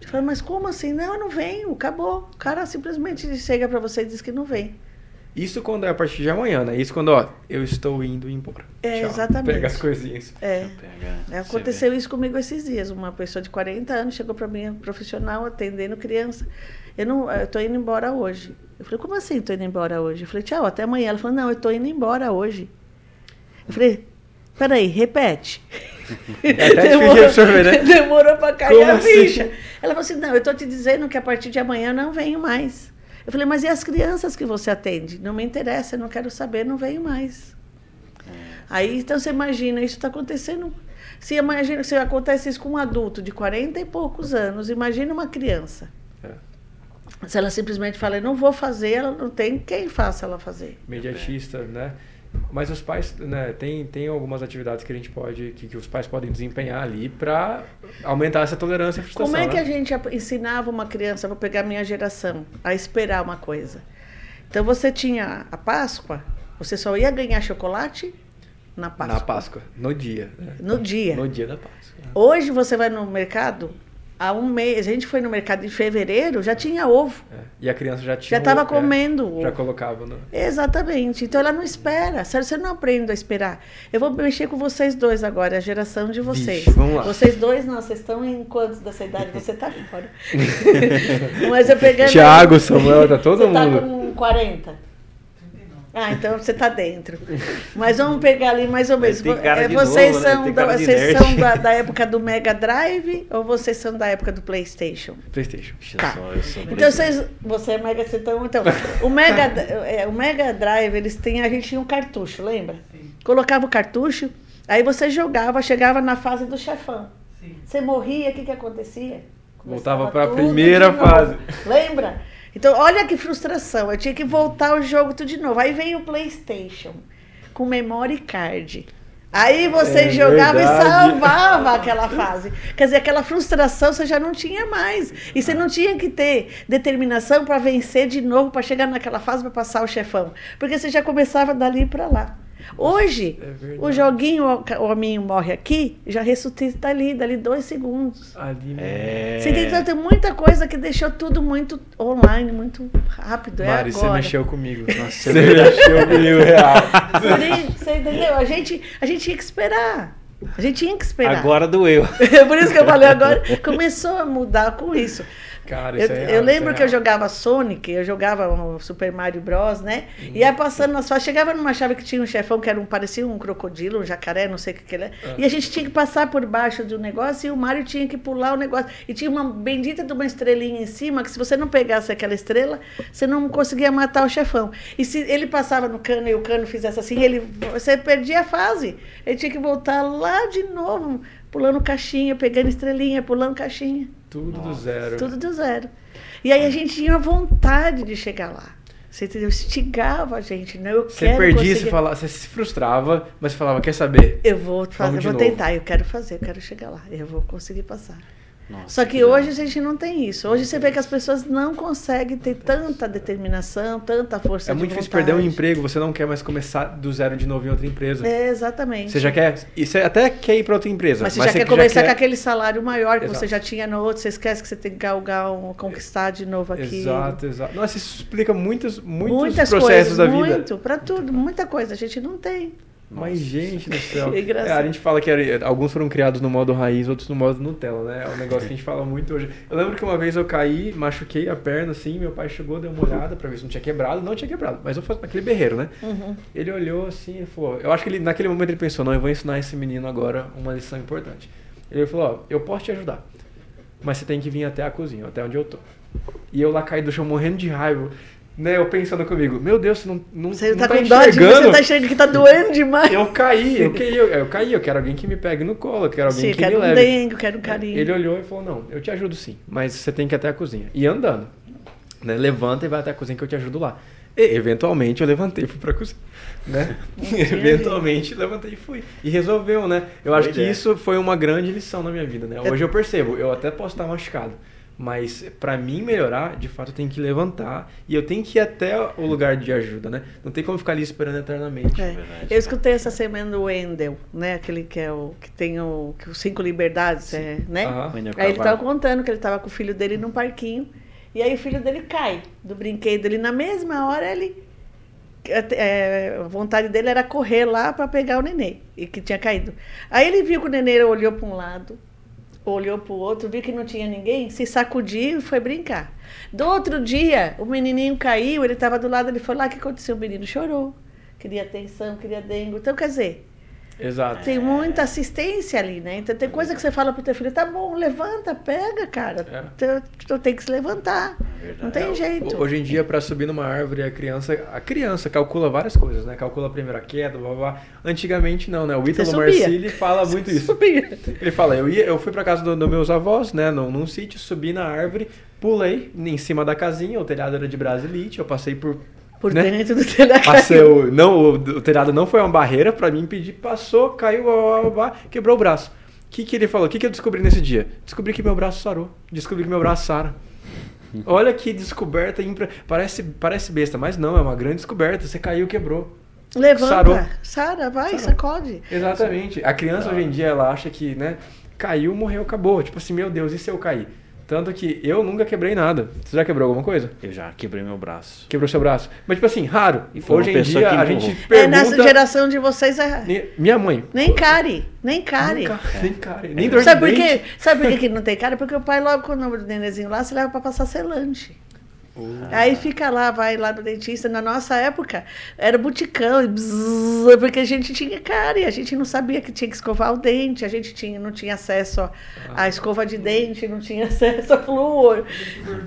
Você fala, mas como assim? Não, eu não venho, acabou. O cara simplesmente chega para você e diz que não vem. Isso quando é a partir de amanhã, né? Isso quando, ó, eu estou indo embora. É, Tchau. exatamente. Pega as coisinhas. É. é aconteceu isso comigo esses dias. Uma pessoa de 40 anos chegou para mim, profissional, atendendo criança. Eu não, eu tô indo embora hoje. Eu falei, como assim tô indo embora hoje? Eu falei, tchau, até amanhã. Ela falou, não, eu tô indo embora hoje. Eu falei, peraí, repete. É demorou, absorver, né? demorou para cair como a assim? ficha. Ela falou assim, não, eu tô te dizendo que a partir de amanhã eu não venho mais. Eu falei, mas e as crianças que você atende? Não me interessa, eu não quero saber, não venho mais. É. Aí, então você imagina, isso está acontecendo. Se imagina se acontece isso com um adulto de 40 e poucos anos, imagina uma criança. É. Se ela simplesmente fala, não vou fazer, ela não tem quem faça ela fazer. Mediatista, né? Mas os pais, né, tem, tem algumas atividades que a gente pode, que, que os pais podem desempenhar ali para aumentar essa tolerância e frustração. Como é que né? a gente ensinava uma criança, vou pegar minha geração, a esperar uma coisa? Então você tinha a Páscoa, você só ia ganhar chocolate na Páscoa. Na Páscoa, no dia. Né? No dia. No dia da Páscoa. Hoje você vai no mercado, há um mês, a gente foi no mercado em fevereiro, já tinha ovo. É. E a criança já tinha. Já estava comendo ovo. Já colocava, né? Exatamente. Então ela não espera. Sério, você não aprende a esperar. Eu vou mexer com vocês dois agora, a geração de vocês. Vixe, vamos lá. Vocês dois, não, vocês estão em quantos dessa idade? Você está fora. Mas eu pegando. Tiago, Samuel, tá todo você mundo. Tá com 40. Ah, então você tá dentro. Mas vamos pegar ali mais ou menos. É, vocês novo, né? são, da, vocês são da, da época do Mega Drive ou vocês são da época do PlayStation? Playstation. Tá. eu sou- eu sou Então vocês, você é Mega, você então, então o Mega, é, o Mega Drive eles têm, a gente tinha um cartucho, lembra? Colocava o cartucho, aí você jogava, chegava na fase do chefão. Você morria, o que que acontecia? Voltava Começava pra tudo primeira de novo. fase. Lembra? Então, olha que frustração. Eu tinha que voltar o jogo tudo de novo. Aí veio o PlayStation com memory card. Aí você É jogava verdade. e salvava aquela fase. Quer dizer, aquela frustração você já não tinha mais. E você não tinha que ter determinação para vencer de novo, para chegar naquela fase, para passar o chefão. Porque você já começava dali para lá. Hoje, é o joguinho, o hominho morre aqui, já ressuscita ali, dali dois segundos. Ali É. Você entende? Então, tem muita coisa que deixou tudo muito online, muito rápido. É Mari, você agora. mexeu comigo. Nossa, Você mexeu comigo, real. Você entendeu? A gente, a gente tinha que esperar. A gente tinha que esperar. Agora doeu. Por isso que eu falei agora, começou a mudar com isso. Cara, Eu, isso é real, eu isso lembro é que eu jogava Sonic, eu jogava o Super Mario Bros, né? E ia passando nas fases, chegava numa chave que tinha um chefão que era um, parecia um crocodilo, um jacaré, não sei o que, que ele é. Ah. E a gente tinha que passar por baixo do negócio e o Mario tinha que pular o negócio. E tinha uma bendita de uma estrelinha em cima, que se você não pegasse aquela estrela, você não conseguia matar o chefão. E se ele passava no cano e o cano fizesse assim, ele, você perdia a fase. Ele tinha que voltar lá de novo, pulando caixinha, pegando estrelinha, pulando caixinha. Tudo do Nossa. zero. Tudo do zero. E aí a gente tinha vontade de chegar lá. Você entendeu? Instigava a gente, né? Eu Você quero perdia, conseguir. você, falava, você se frustrava, mas você falava, quer saber? Eu vou fazer, eu vou novo. tentar, eu quero fazer, eu quero chegar lá, eu vou conseguir passar. Nossa, Só que legal. hoje a gente não tem isso. Hoje você vê que as pessoas não conseguem ter tanta determinação, tanta força É muito difícil vontade. perder um emprego, você não quer mais começar do zero de novo em outra empresa. É, exatamente. Você já quer. E você até quer ir para outra empresa. Mas você já quer começar com aquele salário maior que você Exato. já tinha no outro, você esquece que você tem que galgar, um, conquistar de novo aqui. Exato, exato. Nossa, isso explica muitos, muitos Muitas processos coisas, da vida. muito, pra tudo, muita coisa. A gente não tem. Mas, gente do céu. Engraçado. É, a gente fala que era- alguns foram criados no modo raiz, outros no modo Nutella, né? É um negócio que a gente fala muito hoje. Eu lembro que uma vez eu caí, machuquei a perna assim, meu pai chegou, deu uma olhada pra ver se não tinha quebrado. Não tinha quebrado, mas eu faço aquele berreiro, né? Uhum. Ele olhou assim e falou: Eu acho que ele, naquele momento ele pensou: Não, eu vou ensinar esse menino agora uma lição importante. Ele falou: Ó, eu posso te ajudar, mas você tem que vir até a cozinha, até onde eu tô. E eu lá caí do chão morrendo de raiva. Né, eu pensando comigo, meu Deus, você não, não, Você não tá, tá com dó de você tá enxergando que tá doendo demais. Eu caí, eu caí, eu, eu caí, eu quero alguém que me pegue no colo, eu quero alguém Sim, que quero me um leve. dengue, quero um carinho. Ele olhou e falou, não, eu te ajudo sim, mas você tem que ir até a cozinha. E andando, né, levanta e vai até a cozinha que eu te ajudo lá. E, eventualmente eu levantei e fui pra cozinha, né? eventualmente levantei e fui. E resolveu, né? Eu acho Boa que ideia. isso foi uma grande lição na minha vida, né? Hoje eu percebo, eu até posso estar machucado. Mas pra mim melhorar, de fato eu tenho que levantar e eu tenho que ir até o lugar de ajuda, né? Não tem como ficar ali esperando eternamente. É. verdade. Eu escutei essa semana do Wendel, né? Aquele que é o que tem o que os cinco liberdades, é, né? Wendel Aí ele tava contando que ele tava com o filho dele num parquinho e aí o filho dele cai do brinquedo. Ele na mesma hora ele é, a vontade dele era correr lá para pegar o nenê e que tinha caído. Aí ele viu que o nenê olhou para um lado, olhou para o outro, viu que não tinha ninguém, se sacudiu e foi brincar. Do outro dia, o menininho caiu, ele estava do lado, ele foi lá, o que aconteceu? O menino chorou, queria atenção, queria dengue. Então, quer dizer, Exato. tem muita assistência ali, né? Então tem coisa que você fala pro teu filho, tá bom, levanta, pega, cara. É. Tu, tu tem que se levantar. Verdade. Não tem É, jeito. Hoje em dia, para subir numa árvore, a criança, a criança calcula várias coisas, né? Calcula a primeira queda, blá, blá, blá. Antigamente não, né? O Ítalo. Marcilli fala muito isso. Subia. Ele fala, eu, ia, eu fui para casa dos do meus avós, né? Num, num sítio, subi na árvore, pulei em cima da casinha, o telhado era de brasilite, eu passei por... Por né? dentro do telhado. Passei o, não, o, o telhado não foi uma barreira para me impedir, passou, caiu, blá, blá, blá, blá, quebrou o braço. O que, que ele falou? O que, que eu descobri nesse dia? Descobri que meu braço sarou. Descobri que meu braço sara. Olha que descoberta, impre... parece, parece besta, mas não, é uma grande descoberta. Você caiu, quebrou. Levanta. Sarou. Sara, vai, Sarou. sacode. Exatamente. A criança hoje em dia, ela acha que, né, caiu, morreu, acabou. Tipo assim, meu Deus, e se eu cair? Tanto que eu nunca quebrei nada. Você já quebrou alguma coisa? Eu já quebrei meu braço. Quebrou seu braço? Mas, tipo assim, raro. E foi Hoje em dia, a gente É, pergunta... nessa geração de vocês é. Nem- Minha mãe. Nem care, nem care. Nem cara, nem cara. Nem dor Sabe de por quê? Sabe por que que não tem cara? Porque o pai, logo com o nome do nenenzinho lá, você leva pra passar selante. Uh. Aí fica lá, vai lá no dentista. Na nossa época, era buticão, bzz, porque a gente tinha cara e a gente não sabia que tinha que escovar o dente, a gente tinha, não tinha acesso à escova de dente, não tinha acesso a flúor.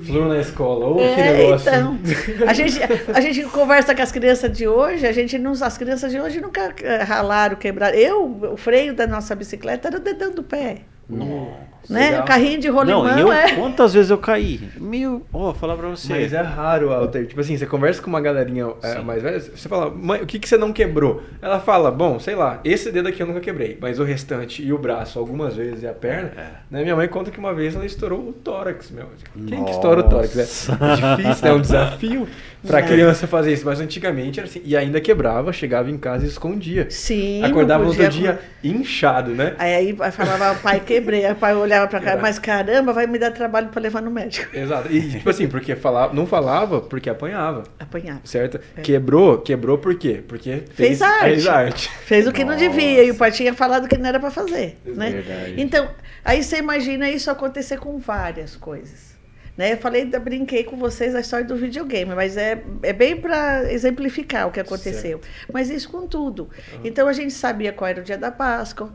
Flúor na escola, oh, é, que negócio. Então, a gente, a gente conversa com as crianças de hoje, a gente não, as crianças de hoje nunca eh, ralaram, quebraram. Eu, o freio da nossa bicicleta era o dedão do pé. Nossa. Né? Legal. Carrinho de rolimã Não, eu, é... quantas vezes eu caí? Mil, ó, oh, falar pra você. Mas é raro, Alter. Tipo assim, você conversa com uma galerinha é, mais velha, você fala, mãe, o que, que você não quebrou? Ela fala, bom, sei lá, esse dedo aqui eu nunca quebrei, mas o restante e o braço algumas vezes e a perna. É. Né? Minha mãe conta que uma vez ela estourou o tórax, meu. Quem Nossa. que estoura o tórax? É difícil, é um desafio pra criança fazer isso, mas antigamente era assim, e ainda quebrava, chegava em casa e escondia. Sim. Acordava no outro dia inchado, né? Aí, aí falava, pai, quebrei. Aí o pai olhava pra cá, mas caramba, vai me dar trabalho para levar no médico. Exato. E tipo assim, porque falava, não falava porque apanhava. Apanhava. Certo? É. Quebrou, quebrou por quê? Porque fez, fez arte. Fez arte. Fez o que Nossa. não devia e o pai tinha falado que não era para fazer, é né? Verdade. Então, aí você imagina isso acontecer com várias coisas. Né? Eu falei, brinquei com vocês a história do videogame, mas é, é bem para exemplificar o que aconteceu. Certo. Mas isso com tudo. Uhum. Então a gente sabia qual era o dia da Páscoa,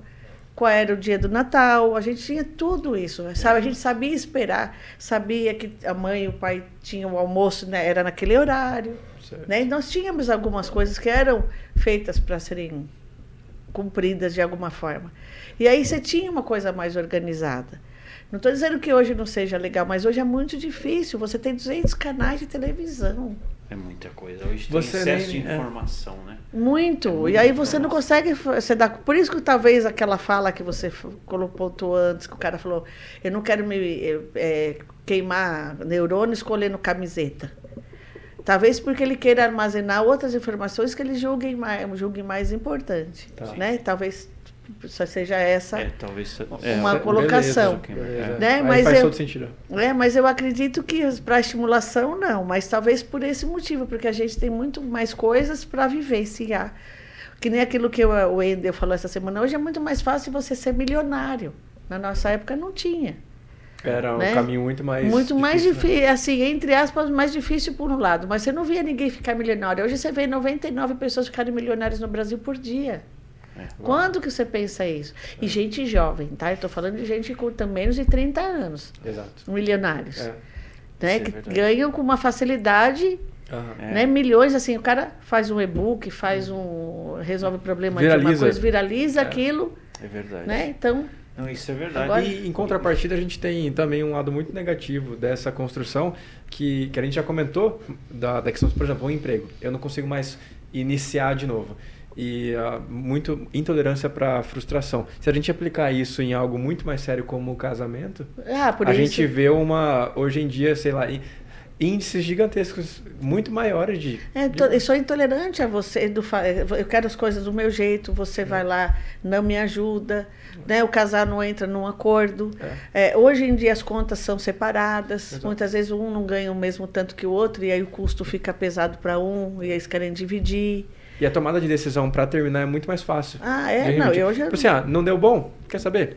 qual era o dia do Natal, a gente tinha tudo isso, sabe? A gente sabia esperar, sabia que a mãe e o pai tinham o almoço, né? era naquele horário, né? E nós tínhamos algumas coisas que eram feitas para serem cumpridas de alguma forma. E aí você tinha uma coisa mais organizada. Não estou dizendo que hoje não seja legal, mas hoje é muito difícil. Você tem 200 canais de televisão. É muita coisa. Hoje tem você excesso nem, de é. informação, é. né? Muito. É e aí você não consegue. Você dá, por isso que talvez aquela fala que você colocou antes, que o cara falou, eu não quero me é, queimar neurônio escolhendo camiseta. Talvez porque ele queira armazenar outras informações que ele julgue mais, julgue mais importante. Tá. Né? Talvez seja essa é, talvez, é, uma colocação. Beleza, né? mas faz eu, todo sentido. É, mas eu acredito que para estimulação não, mas talvez por esse motivo, porque a gente tem muito mais coisas para vivenciar. Que nem aquilo que eu, o Wendel falou essa semana, hoje é muito mais fácil você ser milionário. Na nossa época não tinha. Era um né? caminho muito mais Muito difícil, mais difícil, né? assim, entre aspas, mais difícil por um lado. Mas você não via ninguém ficar milionário. Hoje você vê 99 pessoas ficarem milionárias no Brasil por dia. É, Quando que você pensa isso? É. E gente jovem, tá? Eu tô falando de gente com menos de 30 anos. Exato. Milionários. É. Né? que ganham com uma facilidade Uhum. Né? Milhões, assim, o cara faz um e-book, faz um. resolve o problema viraliza. de uma coisa, viraliza é. aquilo. É verdade. Né? Então. Não, isso é verdade. Agora, e em contrapartida, a gente tem também um lado muito negativo dessa construção, que, que a gente já comentou, da, da questão, por exemplo, um emprego. Eu não consigo mais iniciar de novo e uh, muito intolerância para frustração. Se a gente aplicar isso em algo muito mais sério como o casamento, ah, a isso. gente vê uma hoje em dia, sei lá, índices gigantescos, muito maiores de. É, to, eu sou intolerante a você, do, eu quero as coisas do meu jeito, você vai lá, não me ajuda, né? o casal não entra num acordo. É. É, hoje em dia as contas são separadas, Exato. muitas vezes um não ganha o mesmo tanto que o outro, e aí o custo fica pesado para um, e eles querem dividir. E a tomada de decisão para terminar é muito mais fácil. Ah, é? Não, eu já. Tipo assim, ah, não deu bom? Quer saber?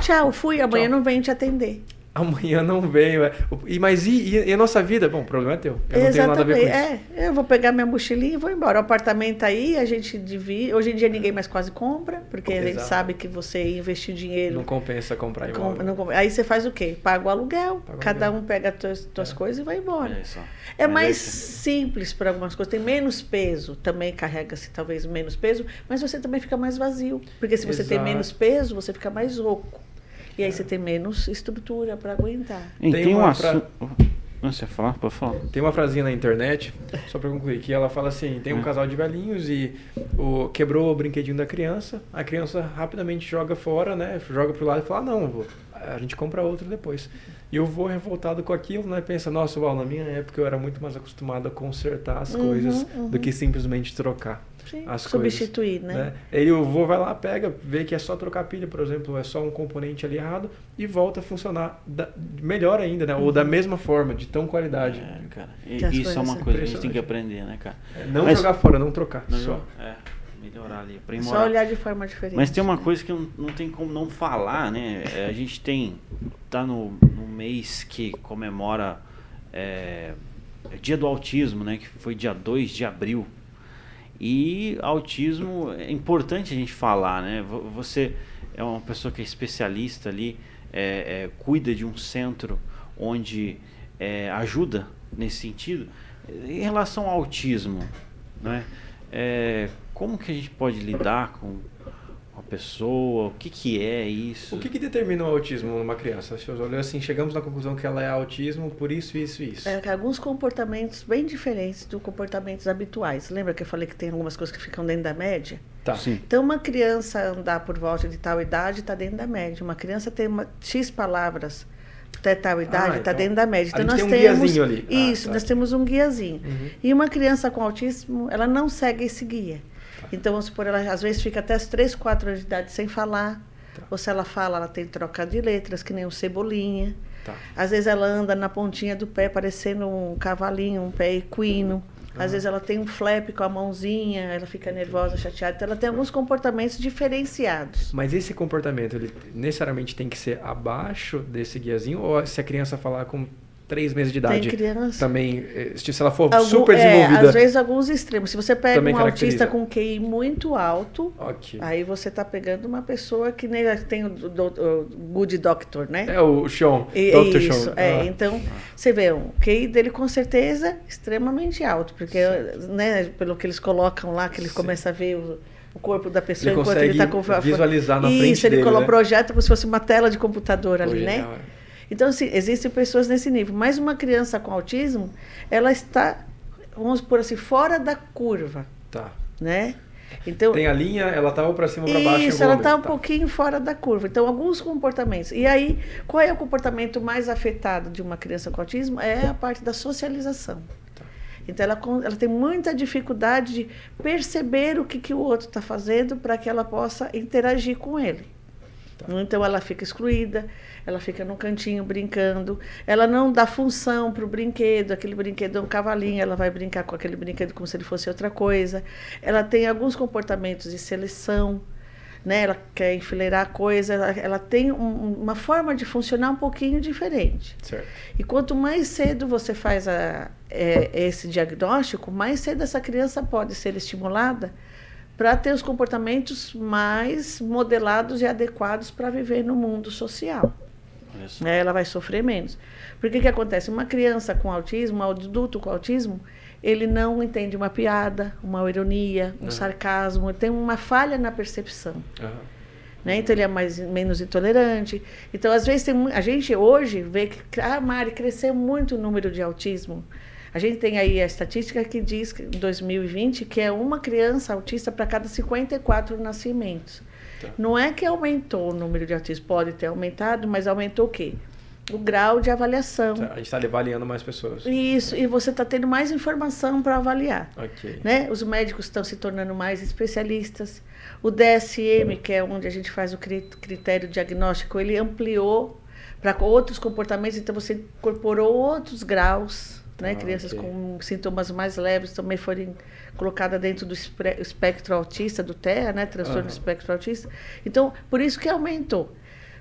Tchau, fui, amanhã Tchau. não venho te atender amanhã não venho. É. E, mas e, e, a nossa vida? Bom, o problema é teu. Eu Exatamente. não tenho nada a ver com isso. É, eu vou pegar minha mochilinha e vou embora. O apartamento aí, a gente divide. Hoje em dia ninguém mais quase compra, porque Exato. a gente sabe que você investir dinheiro. Não compensa comprar imóvel. Não, aí você faz o quê? Paga o aluguel, Paga cada aluguel. um pega as tuas, tuas é. coisas e vai embora. É, é mais simples para algumas coisas, tem menos peso, também carrega-se talvez menos peso, mas você também fica mais vazio. Porque se você Exato. tem menos peso, você fica mais oco. E aí você tem menos estrutura para aguentar. tem, tem uma fra... Não, você falar? Pode falar. Tem uma frasinha na internet, só para concluir, que ela fala assim: tem um é. casal de velhinhos e o, quebrou o brinquedinho da criança, a criança rapidamente joga fora, né? Joga pro lado e fala: ah, não, vô, a gente compra outro depois. E o vô revoltado com aquilo, né? Pensa: nossa, Val, na minha época eu era muito mais acostumado a consertar as uhum, coisas uhum. do que simplesmente trocar. Sim, as substituir, coisas, né? né? Ele o vô vai lá, pega, vê que é só trocar pilha, por exemplo, é só um componente ali errado e volta a funcionar da, melhor ainda, né? Uhum. Ou da uhum. mesma forma, de tão qualidade. É, cara. E, isso é uma coisa que a gente tem que aprender, né, cara? É, não Mas, jogar fora, não trocar. Não, só. É, melhorar ali, aprimorar. Só olhar de forma diferente. Mas tem uma coisa que não, não tem como não falar, né? É, a gente tem, tá no, no mês que comemora é, é dia do autismo, né? Que foi dia 2 de abril. E autismo é importante a gente falar, né? Você é uma pessoa que é especialista ali, é, é, cuida de um centro onde é, ajuda nesse sentido. Em relação ao autismo, né? É, como que a gente pode lidar com pessoa? O que, que é isso? O que, que determina o autismo numa criança? Se eu olhar assim, chegamos na conclusão que ela é autismo por isso, isso e isso. É, alguns comportamentos bem diferentes dos comportamentos habituais. Lembra que eu falei que tem algumas coisas que ficam dentro da média? Tá. Sim. Então, uma criança andar por volta de tal idade está dentro da média. Uma criança tem uma, X palavras até tal idade, está ah, então, dentro da média. Então, nós tem um temos. Guiazinho ali. Ah, isso, ah, tá. nós temos um guiazinho. Uhum. E uma criança com autismo, ela não segue esse guia. Então, vamos supor, ela às vezes fica até as 3, 4 anos de idade sem falar. Tá. Ou se ela fala, ela tem troca de letras, que nem o cebolinha. Tá. Às vezes ela anda na pontinha do pé, parecendo um cavalinho, um pé equino. Às vezes ela tem um flap com a mãozinha, ela fica nervosa, chateada. Então ela tem alguns comportamentos diferenciados. Mas esse comportamento, ele necessariamente tem que ser abaixo desse guiazinho? Ou se a criança falar com três meses de idade. Tem criança. Também, eh, se ela for Algum, super desenvolvida. É, às vezes alguns extremos. Se você pega um autista com QI muito alto, okay. aí você está pegando uma pessoa que nem tem o, do, o Good Doctor, né? É o Sean, e, Dr. Isso, Sean. é. Ah. Então, você vê, o QI dele com certeza extremamente alto, porque, né, pelo que eles colocam lá, que ele Sim. começa a ver o o corpo da pessoa ele enquanto ele está com visualizar na Isso, frente ele dele, né? projeta como se fosse uma tela de computador ali, né? Então, assim, existem pessoas nesse nível. Mas uma criança com autismo, ela está, vamos por assim, fora da curva. Tá. Né? Então, Tem a linha, ela está para cima ou para baixo. Isso, ela está um tá. pouquinho fora da curva. Então, alguns comportamentos. E aí, qual é o comportamento mais afetado de uma criança com autismo? É a parte da socialização. Tá. Então, ela, ela tem muita dificuldade de perceber o que, que o outro está fazendo para que ela possa interagir com ele. Tá. Então, ela fica excluída, ela fica no cantinho brincando, ela não dá função para o brinquedo, aquele brinquedo é um cavalinho, ela vai brincar com aquele brinquedo como se ele fosse outra coisa. Ela tem alguns comportamentos de seleção, né? ela quer enfileirar a coisa, ela, ela tem um, uma forma de funcionar um pouquinho diferente. Certo. E quanto mais cedo você faz a, é, esse diagnóstico, mais cedo essa criança pode ser estimulada para ter os comportamentos mais modelados e adequados para viver no mundo social. Né? Ela vai sofrer menos. Porque que acontece? Uma criança com autismo, um adulto com autismo, ele não entende uma piada, uma ironia, um uhum. sarcasmo, tem uma falha na percepção. Uhum. Né? Então ele é mais, menos intolerante. Então, às vezes, tem, a gente hoje vê que, ah, Mari, cresceu muito o número de autismo. A gente tem aí a estatística que diz que em 2020 que é uma criança autista para cada 54 nascimentos. Tá. Não é que aumentou o número de autistas, pode ter aumentado, mas aumentou o quê? O grau de avaliação. Tá, a gente está avaliando mais pessoas. Isso, e você está tendo mais informação para avaliar. Okay. Né? Os médicos estão se tornando mais especialistas. O DSM, que é onde a gente faz o critério diagnóstico, ele ampliou para outros comportamentos, então você incorporou outros graus. Né? Ah, Crianças okay. com sintomas mais leves também foram colocada dentro do espectro autista, do TEA, né? Transtorno uhum. do espectro autista. Então, por isso que aumentou.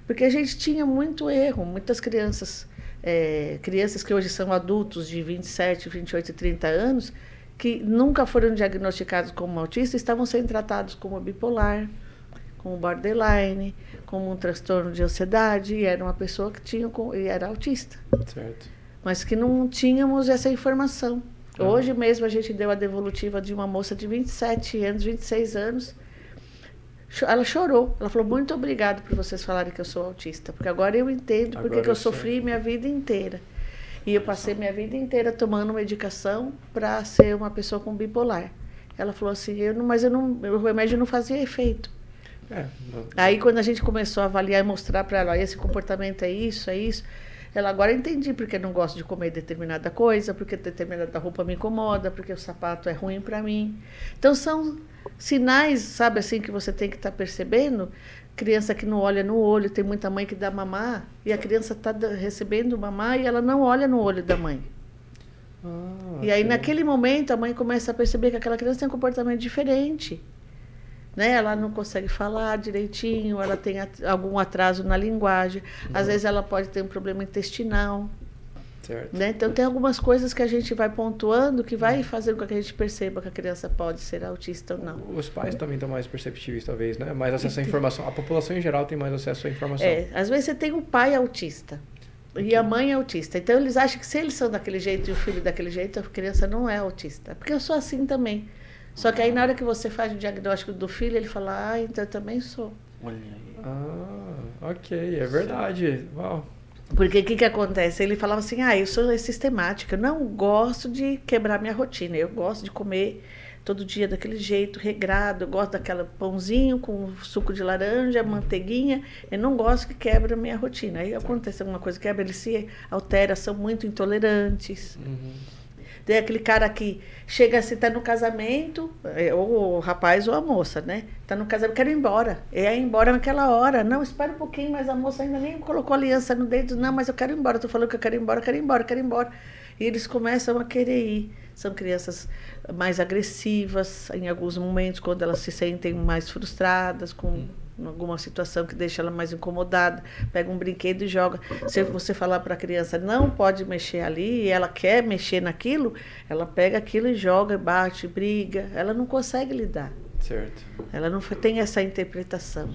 Porque a gente tinha muito erro, muitas crianças, é, crianças que hoje são adultos de 27, 28 e 30 anos, que nunca foram diagnosticados como autista, estavam sendo tratados como bipolar, como borderline, como um transtorno de ansiedade, e era uma pessoa que tinha e era autista. Certo. Mas que não tínhamos essa informação. Hoje mesmo a gente deu a devolutiva de uma moça de 27 anos, 26 anos. Ela chorou. Ela falou: Muito obrigado por vocês falarem que eu sou autista, porque agora eu entendo porque que eu sofri minha vida inteira. E eu passei minha vida inteira tomando medicação para ser uma pessoa com bipolar. Ela falou assim: eu não, Mas eu não, o remédio não fazia efeito. É, Aí, quando a gente começou a avaliar e mostrar para ela: esse comportamento é isso, é isso ela agora entendi porque não gosto de comer determinada coisa, porque determinada roupa me incomoda, porque o sapato é ruim para mim. Então são sinais, sabe assim, que você tem que estar tá percebendo. Criança que não olha no olho, tem muita mãe que dá mamar e a criança está recebendo mamar e ela não olha no olho da mãe. Ah, e aí, naquele momento, a mãe começa a perceber que aquela criança tem um comportamento diferente né? Ela não consegue falar direitinho, ela tem algum atraso na linguagem, às uhum. vezes ela pode ter um problema intestinal. Né? Então tem algumas coisas que a gente vai pontuando que vai fazendo com que a gente perceba que a criança pode ser autista ou não. Os pais também estão mais perceptíveis, talvez, né? Mais acesso à informação. A população em geral tem mais acesso à informação. É, às vezes você tem um pai autista e a mãe é autista. Então eles acham que se eles são daquele jeito e o filho daquele jeito, a criança não é autista. Porque eu sou assim também. Só que aí na hora que você faz o diagnóstico do filho, ele fala, ah, então eu também sou. Olha aí. Ah, ok, é verdade. Uau. Porque o que, que acontece? Ele falava assim, ah, eu sou sistemática, eu não gosto de quebrar minha rotina, eu gosto de comer todo dia daquele jeito, regrado, eu gosto daquela pãozinho com suco de laranja, manteiguinha, eu não gosto que quebra a minha rotina. Aí acontece alguma coisa, quebra, eles se altera, são muito intolerantes. Uhum. Tem aquele cara que chega assim, tá no casamento, é, ou o rapaz ou a moça, né? Tá no casamento, quero ir embora. É ir embora naquela hora. Não, espera um pouquinho, mas a moça ainda nem colocou aliança no dedo. Não, mas eu quero ir embora. Tô falando que eu quero ir embora, quero ir embora, quero ir embora. E eles começam a querer ir. São crianças mais agressivas em alguns momentos, quando elas se sentem mais frustradas, com alguma situação que deixa ela mais incomodada, pega um brinquedo e joga. Se você falar para a criança não pode mexer ali e ela quer mexer naquilo, ela pega aquilo e joga, bate, briga. Ela não consegue lidar. Certo. Ela não tem essa interpretação.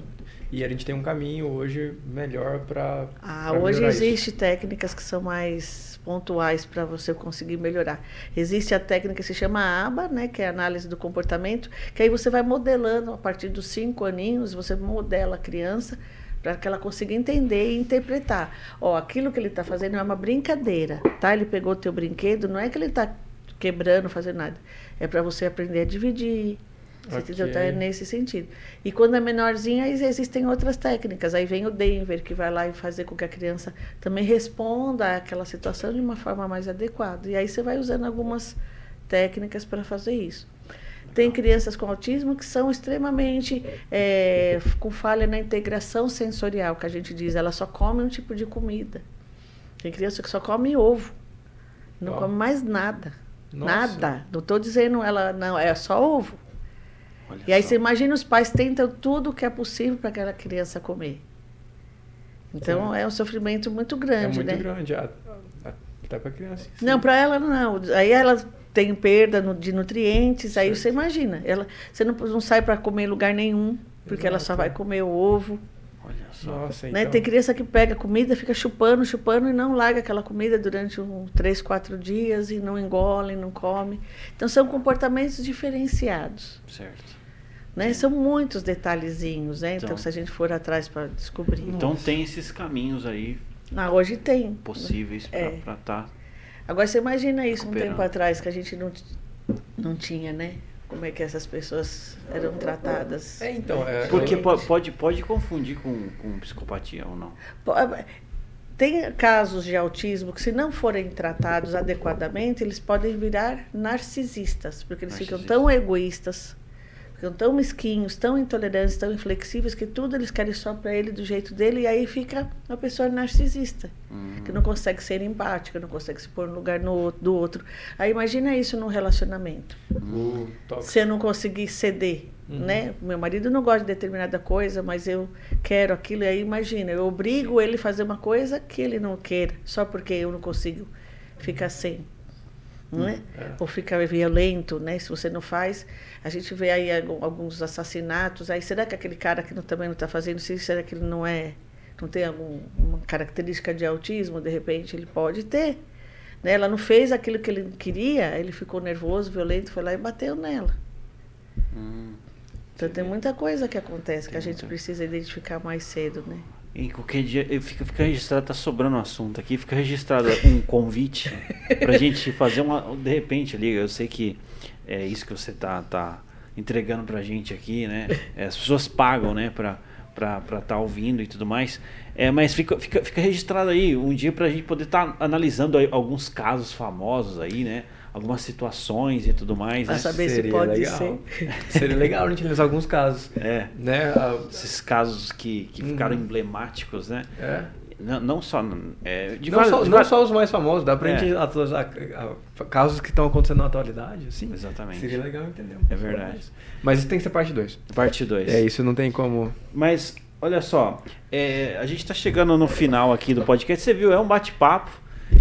E a gente tem um caminho hoje melhor para. Ah, hoje existe técnicas que são mais pontuais para você conseguir melhorar. Existe a técnica que se chama ABA, né, que é análise do comportamento, que aí você vai modelando a partir dos cinco aninhos, você modela a criança para que ela consiga entender e interpretar. Ó, aquilo que ele está fazendo é uma brincadeira, tá? Ele pegou o teu brinquedo, não é que ele está quebrando, fazendo nada. É para você aprender a dividir, você Ok. entendeu? Tá nesse sentido. E quando é menorzinha, existem outras técnicas. Aí vem o Denver, que vai lá e fazer com que a criança também responda àquela situação de uma forma mais adequada. E aí você vai usando algumas técnicas para fazer isso. Tem crianças com autismo que são extremamente é, com falha na integração sensorial, que a gente diz. Ela só come um tipo de comida. Tem criança que só come ovo. Não come mais nada. Nossa. Nada. Não estou dizendo ela, não, é só ovo. Olha E aí só. você imagina os pais tentam tudo que é possível para aquela criança comer. Então é um sofrimento muito É grande, muito né? grande. Até para criança. sim. Não, para ela não. Aí ela tem perda de nutrientes, aí Certo. você imagina. Ela, você não, não sai para comer em lugar nenhum, porque ela só Exato. vai comer o ovo. Nossa, Né? então. Tem criança que pega comida, fica chupando, chupando e não larga aquela comida durante um, três, quatro dias e não engole, não come. Então são comportamentos diferenciados. Certo. Né? São muitos detalhezinhos, né? Então, Então- se a gente for atrás para descobrir. Então tem esses caminhos aí Ah, hoje tem. possíveis para É. estar. Agora você imagina isso um tempo atrás que a gente não, não tinha, né? Como é que essas pessoas eram tratadas. É, então. É, Porque pode, pode confundir com, com psicopatia ou não. Po- Tem casos de autismo que, se não forem tratados adequadamente, eles podem virar narcisistas, porque eles ficam tão egoístas, ficam tão mesquinhos, tão intolerantes, tão inflexíveis, que tudo eles querem só para ele do jeito dele, e aí fica uma pessoa narcisista, Hum, que não consegue ser empática, não consegue se pôr no lugar no, outro- do outro. Aí imagina isso num relacionamento. tóxico. Se eu não conseguir ceder, Uhum. né? Meu marido não gosta de determinada coisa, mas eu quero aquilo. E aí imagina, eu obrigo ele a fazer uma coisa que ele não queira, só porque eu não consigo ficar sem. Não é? É. Ou ficar violento, né? Se você não faz, a gente vê aí alguns assassinatos. Aí será que aquele cara que não, também não está fazendo isso, será que ele não é, não tem alguma característica de autismo? De repente ele pode ter. Né? Ela não fez aquilo que ele queria, ele ficou nervoso, violento, foi lá e bateu nela. hum. Então tem muita coisa que acontece que a gente precisa identificar mais cedo, né? Em qualquer dia, fica, fica registrado, tá sobrando um assunto aqui, fica registrado um convite pra gente fazer uma. De repente ali, eu sei que é isso que você tá, tá entregando pra gente aqui, né? É, as pessoas pagam, né, pra estar pra, tá ouvindo e tudo mais. É, mas fica, fica, fica registrado aí um dia pra gente poder estar analisando aí alguns casos famosos aí, né? Algumas situações e tudo mais. Pra né? saber se Seria pode legal. ser. Seria legal a gente analisar alguns casos. É. Né? A- Esses casos que, que ficaram Uhum. emblemáticos, né? é. Não, não só. É, não, vários- só, não só os mais famosos, dá pra É. gente atualizar casos que estão acontecendo na atualidade, assim. Exatamente. Seria legal entender. um É verdade. mais. Mas isso tem que ser parte 2. Parte 2. É, isso não tem como. Mas, olha só, é, a gente está chegando no final aqui do podcast. Você viu, é um bate-papo.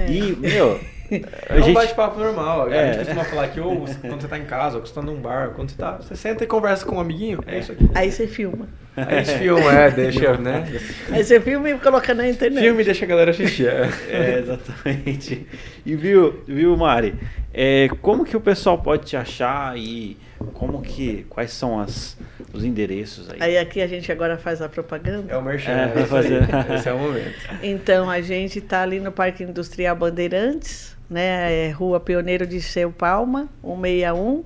E, meu, É um gente. bate-papo normal. A É. gente costuma falar que ou quando você tá em casa, ou quando você tá num bar, quando você tá. Você senta e conversa com um amiguinho. É, isso aqui. Aí você filma. Aí a gente filma, é, deixa, né? Aí você filma e coloca na internet. Filme e deixa a galera assistir. É. É, exatamente. E viu, viu, Mari? É, como que o pessoal pode te achar e como que. Quais são as, os endereços aí? Aí aqui a gente agora faz a propaganda. É o merchan. É, É, aí. fazer. Esse é o momento. Então a gente está ali no Parque Industrial Bandeirantes, né? É Rua Pioneiro de Seu Palma, 161.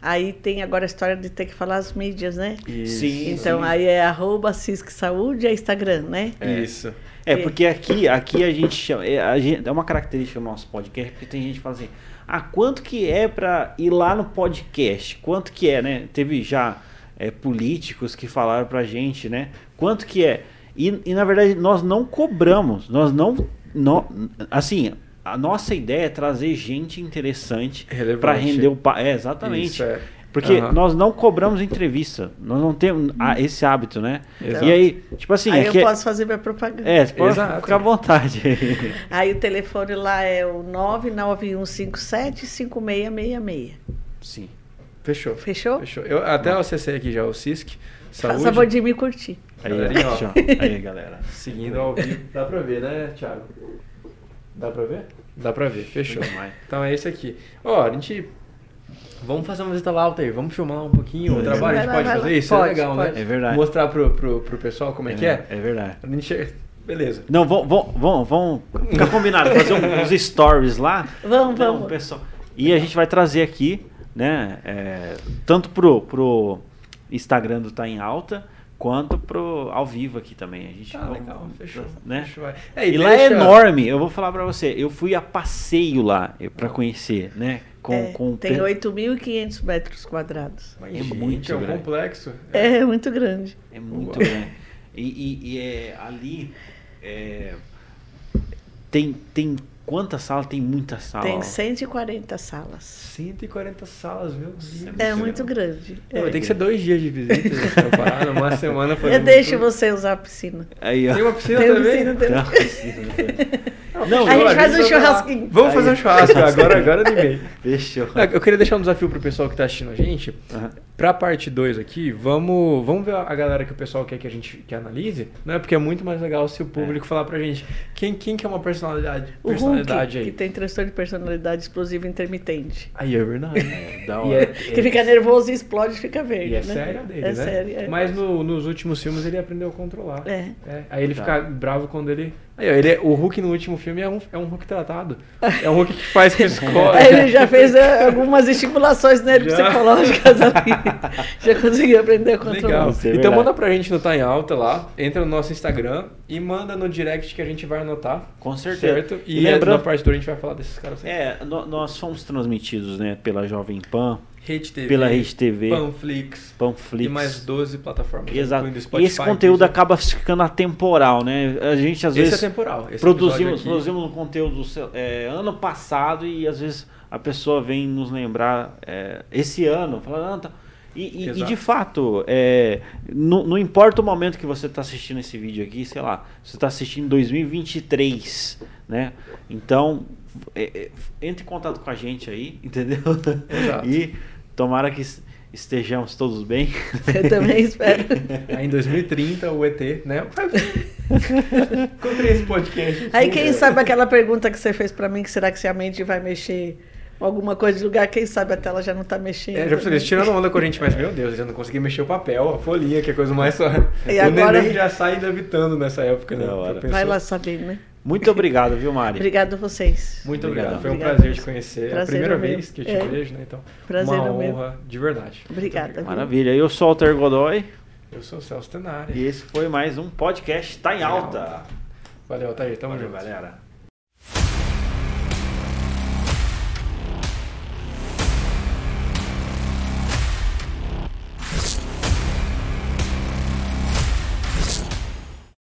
Aí tem agora a história de ter que falar as mídias, né? Isso. Sim, Então sim. aí é arroba Cisc Saúde, é Instagram, né? Isso. É, porque aqui, aqui a gente chama. É, a gente- é uma característica do nosso podcast, porque tem gente que fala assim, ah, quanto que é pra ir lá no podcast? Quanto que é, né? Teve já é, políticos que falaram pra gente, né? Quanto que é? E, e, na verdade nós não cobramos, nós não. não assim, a nossa ideia é trazer gente interessante pra render o. É, exatamente. Isso, é. Porque Aham. nós não cobramos entrevista, nós não temos ah, esse hábito, né? Exato. E aí, tipo assim, aí aqui eu é- posso fazer minha propaganda. é, você pode Exato. ficar à vontade. Aí o telefone lá é o 991575666. Sim. Fechou. Fechou? Fechou. Eu até acessei aqui já o CISC. Faz Saúde. favor de me curtir. Aí, Galerinha, ó. aí, galera. Seguindo ao vivo. Dá pra ver, né, Thiago? Dá pra ver? Dá pra ver, fechou. Então é esse aqui. Ó, a gente. Vamos fazer uma visita lá alta aí, vamos filmar um pouquinho o É. trabalho, a gente pode vai fazer isso? Pode, é legal, pode. né? É verdade. Mostrar pro, pro, pro pessoal como é, que é. É verdade. A gente Beleza. Não, vamos, vamos, vamos, ficar combinado, fazer um- uns stories lá. Vamos, né, vamos. pessoal. E a gente vai trazer aqui, né? é, tanto pro, pro Instagram do Tá em Alta, quanto pro ao vivo aqui também. A gente Tá vamos- legal, fechou. Né? Fechou. É, E, lá é deixa- enorme, eu vou falar pra você. Eu fui a passeio lá eh, pra conhecer, né? Com, É, com tem pe- 8.500 metros quadrados. Mas, É gente, muito é um grande. complexo. É muito grande. É muito Uau. grande. E, e- e é, ali é, tem, tem quantas salas? Tem muitas salas. Tem 140 salas. 140 salas, meu Deus. É muito grande. Não, É. ter que ser dois dias de visita, parada, uma semana fazendo Eu deixo tudo. você usar a piscina. Aí, ó. Tem uma piscina Tem também? piscina, tem- Não, precisa. Não, A gente faz um churrasquinho. Vamos fazer um churrasco, agora, agora animei. Fechou. Eu queria deixar um desafio pro pessoal que tá assistindo a gente. Aham. Pra parte 2 aqui, vamos, vamos ver a galera que o pessoal quer que a gente que analise, né? Porque é muito mais legal se o público falar pra gente quem, quem que é uma personalidade, O Hulk, personalidade aí. que tem transtorno de personalidade explosiva intermitente. Aí é verdade. É, da hora. é- Que fica nervoso e explode e fica verde. E é né? sério a dele, é né? sério, é. Mas no- nos últimos filmes ele aprendeu a controlar. É. Aí ele Tá. fica bravo quando ele. Aí, ó, ele é- o Hulk no último filme é um, é um Hulk tratado. É um Hulk que faz psicólogo. Ele já fez é, algumas estimulações nele Já. psicológicas ali. já conseguiu aprender a controlar. Legal. É então manda pra gente no Tá em Alta lá, entra no nosso Instagram e manda no direct que a gente vai anotar. Com certeza. Certo? E, E lembrando- na parte 2 a gente vai falar desses caras. É, no- nós fomos transmitidos, né, pela Jovem Pan, Rede TV, pela Rede TV, Panflix, Panflix. e mais 12 plataformas. Exato. incluindo E Spotify, esse conteúdo acaba ficando atemporal, né? A gente às Esse vezes é temporal. Esse produzimos, produzimos um conteúdo é, ano passado e às vezes a pessoa vem nos lembrar é, esse ano, falando, ah, tá. E, e- e de fato, é, não, não importa o momento que você está assistindo esse vídeo aqui, sei lá, você está assistindo em 2023, né? Então, é, é, entre em contato com a gente aí, entendeu? Exato. E tomara que es- estejamos todos bem. Eu também espero. Aí em 2030 o ET, né? Encontrei esse podcast. Aí quem sabe aquela pergunta que você fez pra mim, que será que se a mente vai mexer alguma coisa de lugar, quem sabe a tela já não tá mexendo. É, já percebi, tirando onda com a gente, mas meu Deus, eu não consegui mexer o papel, a folhinha, que é a coisa mais só. E o agora- neném já sai levitando nessa época, né? Vai lá saber, né? Muito obrigado, viu, Mari? Obrigado a vocês. Muito Obrigadão. obrigado, foi um Obrigada. prazer te conhecer. É a Prazer primeira é meu. vez que eu te É. vejo, né? Então, Prazer uma é meu. honra de verdade. Obrigada. obrigado. Maravilha. Eu sou o Alter Godoy Eu sou o Celso Tenari. e esse foi mais um podcast Tá em Alta. Valeu, Altair. Tamo Valeu, junto. galera.